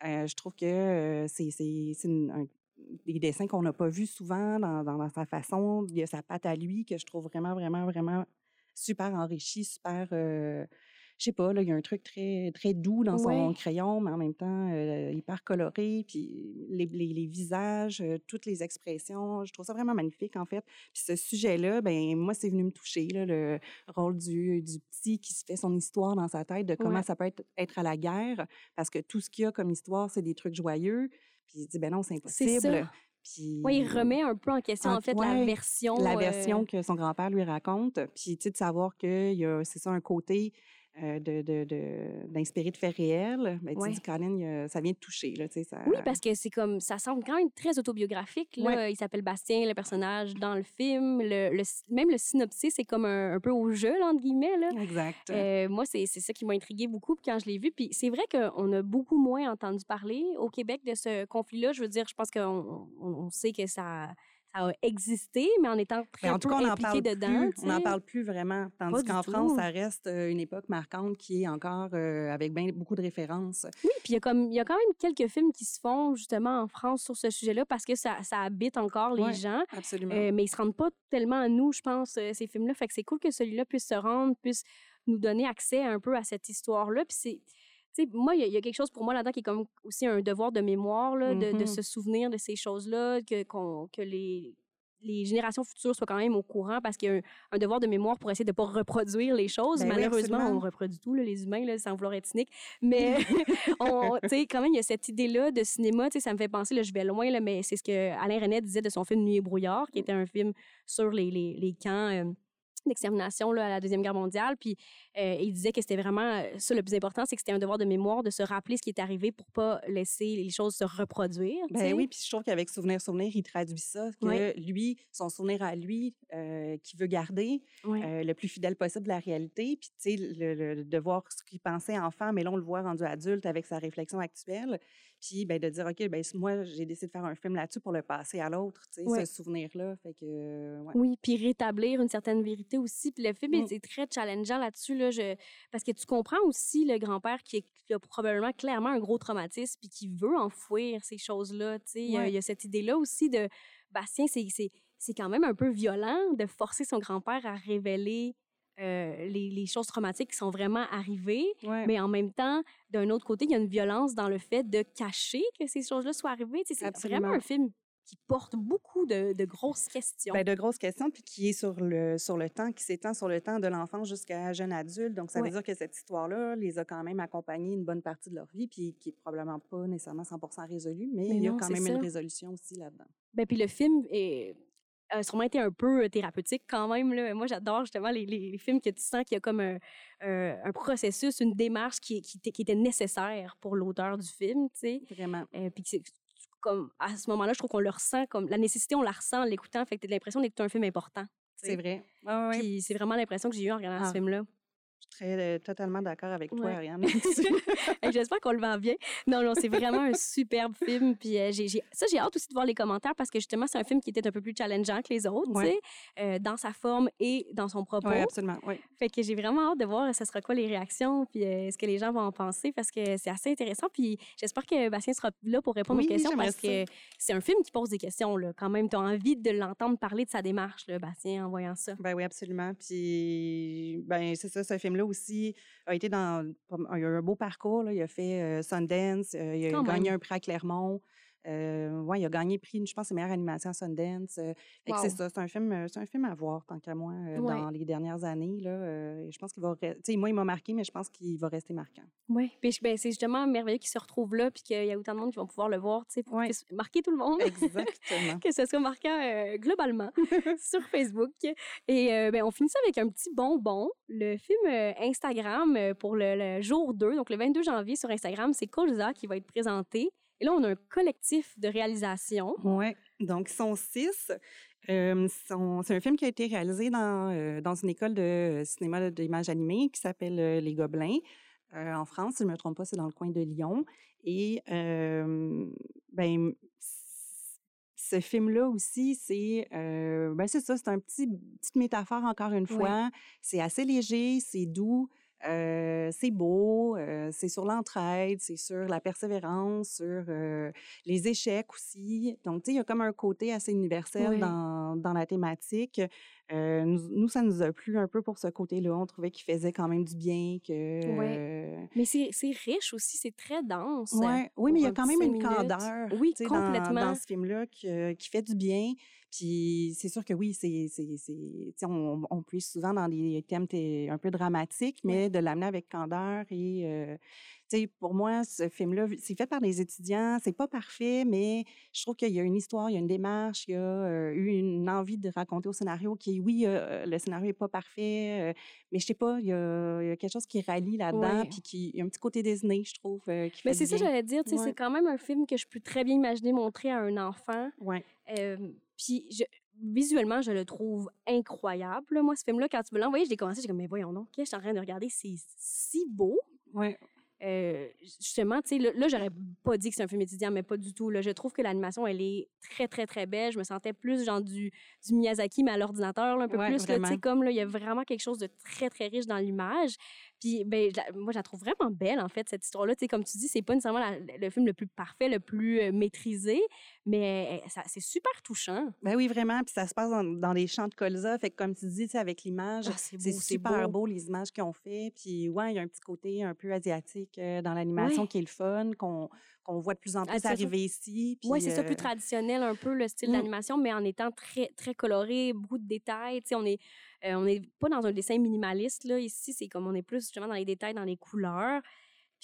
Euh, je trouve que euh, c'est c'est- c'est un- des dessins qu'on n'a pas vus souvent dans, dans- dans sa façon. Il y a sa patte à lui que je trouve vraiment, vraiment, vraiment super enrichi, super. euh, je sais pas, là, il y a un truc très, très doux dans son crayon, mais en même temps euh, hyper coloré. Puis les, les- les visages, euh, toutes les expressions, je trouve ça vraiment magnifique, en fait. Puis ce sujet-là, ben moi, c'est venu me toucher, là, le rôle du, du petit qui se fait son histoire dans sa tête, de comment ça peut être, être à la guerre, parce que tout ce qu'il y a comme histoire, c'est des trucs joyeux. Puis il dit, ben non, c'est impossible. Puis,
Oui, il remet un peu en question,
En-
en fait, la version.
la
euh,
version que son grand-père lui raconte. Puis, tu sais, de savoir qu'il y a, c'est ça, un côté euh, de, de, de- de faits réels. Ben, tu
Ouais.
ça vient de toucher, là. Ça...
Oui, parce que c'est comme ça semble quand même très autobiographique. Là.
Ouais.
Il s'appelle Bastien, le personnage dans le film. Le, le- même le synopsis, c'est comme un, un peu au jeu, là, entre guillemets. Là.
Exact.
Euh, moi, c'est ça qui m'a intrigué beaucoup quand je l'ai vu. Puis c'est vrai qu'on a beaucoup moins entendu parler au Québec de ce conflit-là. Je veux dire, je pense qu'on on, on sait que ça, a existé, mais en étant très
en tout
peu
cas, on
impliqué
parle
dedans.
plus. On n'en parle plus vraiment. Tandis qu'en France, ça reste euh, une époque marquante qui est encore euh, avec bien beaucoup de références.
Oui, puis il y, a comme- il y a quand même quelques films qui se font justement en France sur ce sujet-là parce que ça, ça habite encore les
Ouais.
gens.
Absolument.
Euh, mais ils se rendent pas tellement à nous, je pense, ces films-là. Fait que c'est cool que celui-là puisse se rendre, puisse nous donner accès un peu à cette histoire-là. Puis c'est. Sais, moi, il y, a- il y a quelque chose pour moi là-dedans qui est comme aussi un devoir de mémoire, là, de, de se souvenir de ces choses-là, que, qu'on- que les, les générations futures soient quand même au courant parce qu'il y a un, un devoir de mémoire pour essayer de ne pas reproduire les choses.
Ben oui,
Malheureusement,
absolument.
on reproduit tout, là, les humains, là, sans vouloir être cynique. Mais on- tu sais, quand même, il y a cette idée-là de cinéma. tu sais, Ça me fait penser, là, je vais loin, là, mais c'est ce que Alain Renet disait de son film Nuit et brouillard, qui était un film sur les, les, les camps. euh, d'extermination à la Deuxième Guerre mondiale. Puis euh, il disait que c'était vraiment euh, ça le plus important, c'est que c'était un devoir de mémoire de se rappeler ce qui est arrivé pour pas laisser les choses se reproduire.
Ben oui, puis je trouve qu'avec Souvenir, Souvenir, il traduit ça, que lui, son souvenir à lui, euh, qui veut garder le plus fidèle possible de la réalité. Puis tu sais, le, de voir ce qu'il pensait enfant, mais là, on le voit rendu adulte avec sa réflexion actuelle. Puis ben, de dire, OK, ben, moi, j'ai décidé de faire un film là-dessus pour le passer à l'autre, tu sais, ce souvenir-là. Fait que,
Oui, puis rétablir une certaine vérité aussi. Puis le film est, mmh. très challengeant là-dessus, là, je... parce que tu comprends aussi le grand-père qui, a probablement clairement un gros traumatisme puis qui veut enfouir ces choses-là, tu sais. Il, y a cette idée-là aussi de, Bastien, c'est quand même un peu violent de forcer son grand-père à révéler euh, les, choses traumatiques qui sont vraiment arrivées, mais en même temps, d'un autre côté, il y a une violence dans le fait de cacher que ces choses-là soient arrivées. C'est vraiment un film qui porte beaucoup de, grosses questions.
Bien, de grosses questions, puis qui est sur le, sur le temps, qui s'étend sur le temps de l'enfance jusqu'à jeune adulte. Donc, ça veut dire que cette histoire-là les a quand même accompagnés une bonne partie de leur vie, puis qui est probablement pas nécessairement 100 résolue, mais, il y a quand même une résolution aussi là-dedans.
Bien, puis le film est a sûrement été un peu thérapeutique quand même. Là. Moi, j'adore justement les, les, films que tu sens qu'il y a comme un, un processus, une démarche qui, qui, qui, était nécessaire pour l'auteur du film, tu sais.
Vraiment.
Euh, puis comme à ce moment-là, je trouve qu'on le ressent comme la nécessité, on la ressent en l'écoutant, fait que tu as l'impression d'écouter un film important.
C'est vrai.
Puis c'est vraiment l'impression que j'ai eue en regardant ce ah. film-là.
Je suis très, totalement d'accord avec toi, Ariane.
J'espère qu'on le vend bien. Non, non, c'est vraiment un superbe film. Puis euh, j'ai, ça, j'ai hâte aussi de voir les commentaires parce que justement, c'est un film qui était un peu plus challengeant que les autres, tu sais, euh, dans sa forme et dans son propos.
Oui, absolument. Ouais.
Fait que j'ai vraiment hâte de voir ce sera quoi les réactions puis euh, ce que les gens vont en penser parce que c'est assez intéressant. Puis j'espère que Bastien sera là pour répondre aux questions parce que c'est un film qui pose des questions, là, quand même. Tu as envie de l'entendre parler de sa démarche, là, Bastien, en voyant ça.
Ben oui, absolument. Puis, ben c'est ça, ce film-là aussi a été dans. Il a eu un beau parcours. Là. Il a fait euh, Sundance, euh, il a gagné un prix à Clermont. Euh, ouais, il a gagné prix, je pense, meilleure animation à Sundance. Euh, c'est ça, c'est un film, euh, c'est un film à voir tant qu'à moi dans les dernières années là. je pense qu'il va, moi il m'a marqué, mais je pense qu'il va rester marquant.
Oui, puis ben, c'est justement merveilleux qu'il se retrouve là, puis qu'il y a autant de monde qui vont pouvoir le voir, tu sais, pour marquer tout le monde.
Exactement.
que ce soit marquant globalement sur Facebook. Et ben, on finit ça avec un petit bonbon. Le film Instagram pour le, le, jour 2, donc le 22 janvier sur Instagram, c'est Colza qui va être présenté. Et là, on a un collectif de réalisation.
Oui, donc ils sont six. Euh, c'est un film qui a été réalisé dans, euh, dans une école de cinéma d'image animée qui s'appelle euh, Les Gobelins. en France, si je ne me trompe pas, c'est dans le coin de Lyon. Et ben, ce film-là aussi, c'est ben c'est ça, c'est un petit petite métaphore encore une fois. C'est assez léger, c'est doux. Euh, c'est beau, euh, c'est sur l'entraide, c'est sur la persévérance, sur euh, les échecs aussi. Donc, tu sais, il y a comme un côté assez universel dans, dans, la thématique. Nous, ça nous a plu un peu pour ce côté-là. On trouvait qu'il faisait quand même du bien. Que,
ouais. Mais c'est riche aussi, c'est très dense.
Ouais. Oui, mais il y a quand même une candeur
oui, complètement.
Dans, dans ce film-là qui, qui fait du bien. Puis c'est sûr que oui, c'est, on, on puise souvent dans des thèmes un peu dramatiques, mais de l'amener avec candeur et euh, pour moi, ce film-là, c'est fait par des étudiants, c'est pas parfait, mais je trouve qu'il y a une histoire, il y a une démarche, il y a euh, eu une envie de raconter au scénario qui, oui, euh, le scénario est pas parfait, mais je sais pas, il y, a, quelque chose qui rallie là-dedans, puis qui, il y a un petit côté Disney, je trouve. mais
c'est ça, j'allais dire, c'est quand même un film que je peux très bien imaginer montrer à un enfant.
Ouais.
Puis visuellement, je le trouve incroyable. Moi, ce film-là, quand tu me l'as envoyé, j'ai commencé, j'ai comme, mais voyons donc, je suis en train de regarder, c'est si beau.
Ouais.
Euh, justement, tu sais, là, j'aurais pas dit que c'est un film étudiant, mais pas du tout. Là. Je trouve que l'animation, elle est très, très, très belle. Je me sentais plus genre du, du Miyazaki, mais à l'ordinateur, un peu plus. Tu sais, comme là, il y a vraiment quelque chose de très, très riche dans l'image. Puis, ben, moi, je la trouve vraiment belle, en fait, cette histoire-là. Tu sais, comme tu dis, c'est pas nécessairement le film le plus parfait, le plus euh, maîtrisé, mais euh, c'est super touchant.
Ben oui, vraiment. Puis ça se passe dans, dans les champs de colza. Fait que, comme tu dis, avec l'image, ah, c'est super beau. les images qu'ils ont fait. Puis, ouais, il y a un petit côté un peu asiatique euh, dans l'animation qui est le fun, qu'on qu'on voit de plus en ah, plus arriver ici.
Oui, c'est ça, plus traditionnel un peu, le style mmh. d'animation, mais en étant très, très coloré, beaucoup de détails. Tu sais, on est euh, on n'est pas dans un dessin minimaliste, là. Ici, c'est comme on est plus justement dans les détails, dans les couleurs.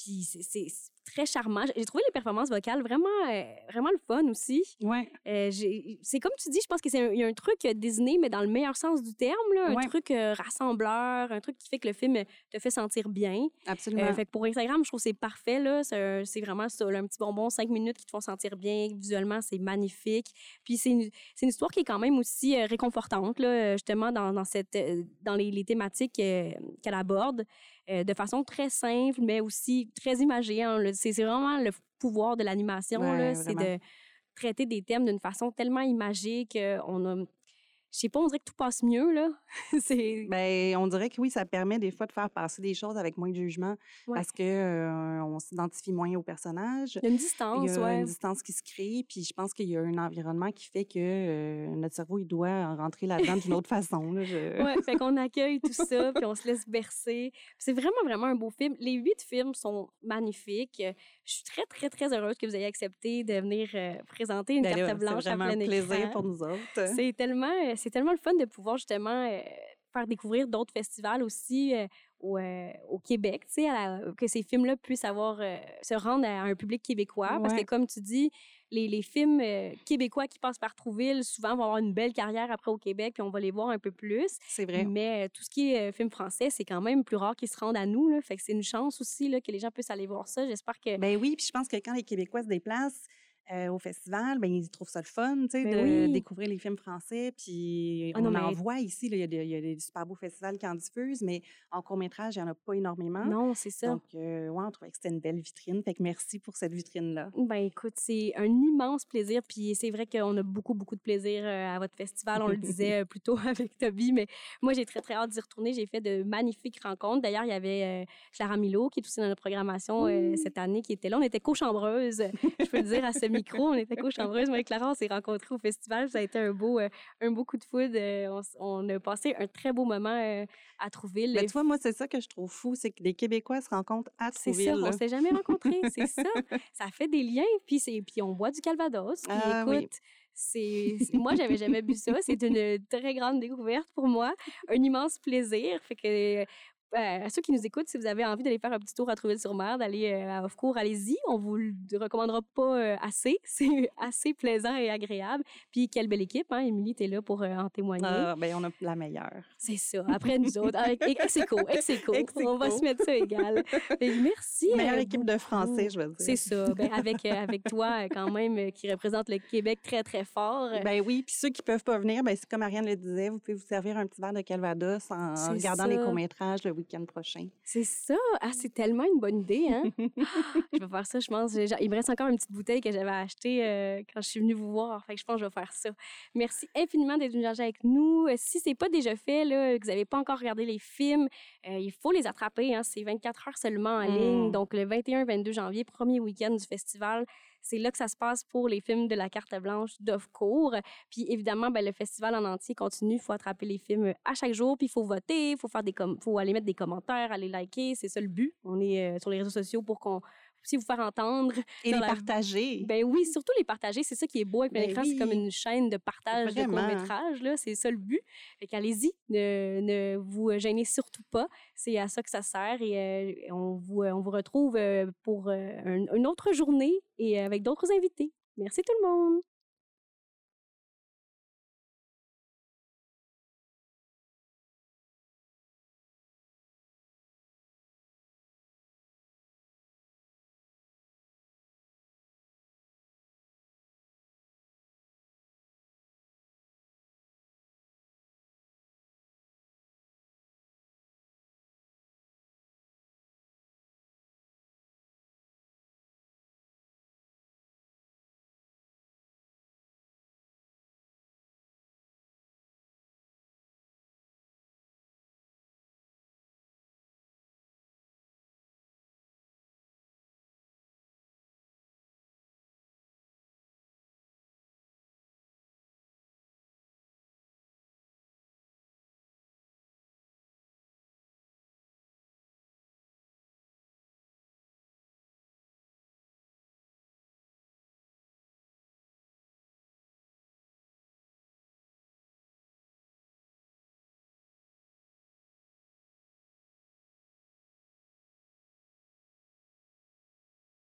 Puis c'est très charmant. J'ai trouvé les performances vocales vraiment, euh, vraiment le fun aussi.
Ouais.
Euh, c'est comme tu dis, je pense qu'il y a un truc euh, Disney, mais dans le meilleur sens du terme, là, un
Ouais.
truc euh, rassembleur, un truc qui fait que le film te fait sentir bien.
Absolument.
Fait que pour Instagram, je trouve que c'est parfait. là. C'est un- c'est vraiment ça, là, un petit bonbon, cinq minutes qui te font sentir bien. Visuellement, c'est magnifique. Puis c'est une, c'est une histoire qui est quand même aussi réconfortante, là, justement, dans, dans, cette, dans les, les thématiques qu'elle aborde, euh, de façon très simple, mais aussi très imagée. hein. C'est vraiment le pouvoir de l'animation.
Ouais,
c'est de traiter des thèmes d'une façon tellement imagée qu'on a... Je sais pas, on dirait que tout passe mieux, là. c'est...
Ben, on dirait que oui, ça permet des fois de faire passer des choses avec moins de jugement
Ouais.
parce que euh, on s'identifie moins au personnage.
Il y a une
Il
distance,
y a
ouais.
une distance qui se crée, puis je pense qu'il y a un environnement qui fait que euh, notre cerveau, il doit rentrer là-dedans d'une autre façon. là, je-
Ouais, fait qu'on accueille tout ça, puis on se laisse bercer. C'est vraiment, vraiment un beau film. Les huit films sont magnifiques. Euh, Je suis très, très, très heureuse que vous ayez accepté de venir euh, présenter une
Ben là,
carte blanche
C'est
à
vraiment
plein
un plaisir pour nous autres.
C'est tellement, c'est tellement le fun de pouvoir justement euh, faire découvrir d'autres festivals aussi euh, au, euh, au Québec, tu sais, que ces films-là puissent avoir, se rendre à un public québécois. Parce que comme tu dis, les, les films euh, québécois qui passent par Trouville, souvent vont avoir une belle carrière après au Québec, puis on va les voir un peu plus.
C'est vrai.
Mais euh, tout ce qui est euh, film français, c'est quand même plus rare qu'ils se rendent à nous. Là. Fait que c'est une chance aussi là, que les gens puissent aller voir ça. J'espère que.
Ben oui, puis je pense que quand les Québécois se déplacent euh, au festival, ben ils trouvent ça le fun, tu sais,
Ben
de
oui.
découvrir les films français. Puis
Ah
on en voit ici, il y, a des- il y a des super beaux festivals qui en diffusent, mais en court métrage, il n'y en a pas énormément.
non, c'est ça.
Donc, euh, ouais, on trouvait que c'était une belle vitrine. Fait que merci pour cette vitrine-là.
Ben écoute, c'est un immense plaisir. Puis c'est vrai qu'on a beaucoup, beaucoup de plaisir euh, à votre festival. On le disait euh, plus tôt avec Toby, mais moi, j'ai très, très hâte d'y retourner. J'ai fait de magnifiques rencontres. D'ailleurs, il y avait euh, Clara Milo, qui est aussi dans notre programmation cette année, qui était là. On était co-chambreuse. Je peux le dire à ce micro, on était co-chambreuse. Moi et Clara, on s'est rencontrés au festival. Ça a été un beau, euh, un beau coup de foudre. Euh, on, a passé un très beau moment euh, à Trouville.
Ben, tu vois, moi, c'est ça que je trouve fou, c'est que des Québécois se rencontrent à
C'est
Trouville.
ça,
là.
on s'est jamais rencontrés, c'est ça. Ça fait des liens, puis c'est puis on boit du Calvados. Puis
Ah oui.
écoute, c'est c'est- moi j'avais jamais bu ça, c'est une très grande découverte pour moi, un immense plaisir. Fait que euh, à ceux qui nous écoutent, si vous avez envie d'aller faire un petit tour à Trouville-sur-Mer, d'aller euh, à Off-Court, allez-y. On vous le recommandera pas euh, assez. C'est assez plaisant et agréable. Puis quelle belle équipe, hein? Émilie, t'es là pour euh, en témoigner.
Ah, ben, on a la meilleure.
C'est ça. Après nous autres, avec ex aequo, ex aequo.
Ex
On va se mettre ça égal. Fait que merci.
Meilleure équipe de Français, je veux dire.
C'est ça. Ben, avec, avec toi, quand même, qui représente le Québec très, très fort.
Ben oui, puis ceux qui peuvent pas venir, ben c'est comme Ariane le disait, vous pouvez vous servir un petit verre de Calvados en regardant les
ça.
courts-métrages le week-end prochain.
C'est ça. Ah, c'est tellement une bonne idée, hein? je vais faire ça, je pense. Il me reste encore une petite bouteille que j'avais achetée euh, quand je suis venue vous voir. Fait que je pense que je vais faire ça. Merci infiniment d'être venu jaser avec nous. Euh, Si c'est pas déjà fait, là, que vous n'avez pas encore regardé les films, euh, il faut les attraper. Hein? C'est 24 heures seulement en
Mm.
ligne. Donc, le 21-22 janvier, premier week-end du festival, c'est là que ça se passe pour les films de la carte blanche d'Offcourt. Puis évidemment, ben, le festival en entier continue. Il faut attraper les films à chaque jour, puis il faut voter, il faut, faire des faut aller mettre des commentaires, aller liker. C'est ça le but. On est euh, sur les réseaux sociaux pour qu'on aussi vous faire entendre.
Et les
la-
partager.
Ben oui, surtout les partager. C'est ça qui est beau avec
Ben
l'écran. C'est comme une chaîne de partage
Vraiment.
de court-métrage. là. C'est ça le but. Fait qu'allez-y, ne, ne vous gênez surtout pas. C'est à ça que ça sert. Et euh, on, vous, on vous retrouve euh, pour euh, un- une autre journée et avec d'autres invités. Merci tout le monde.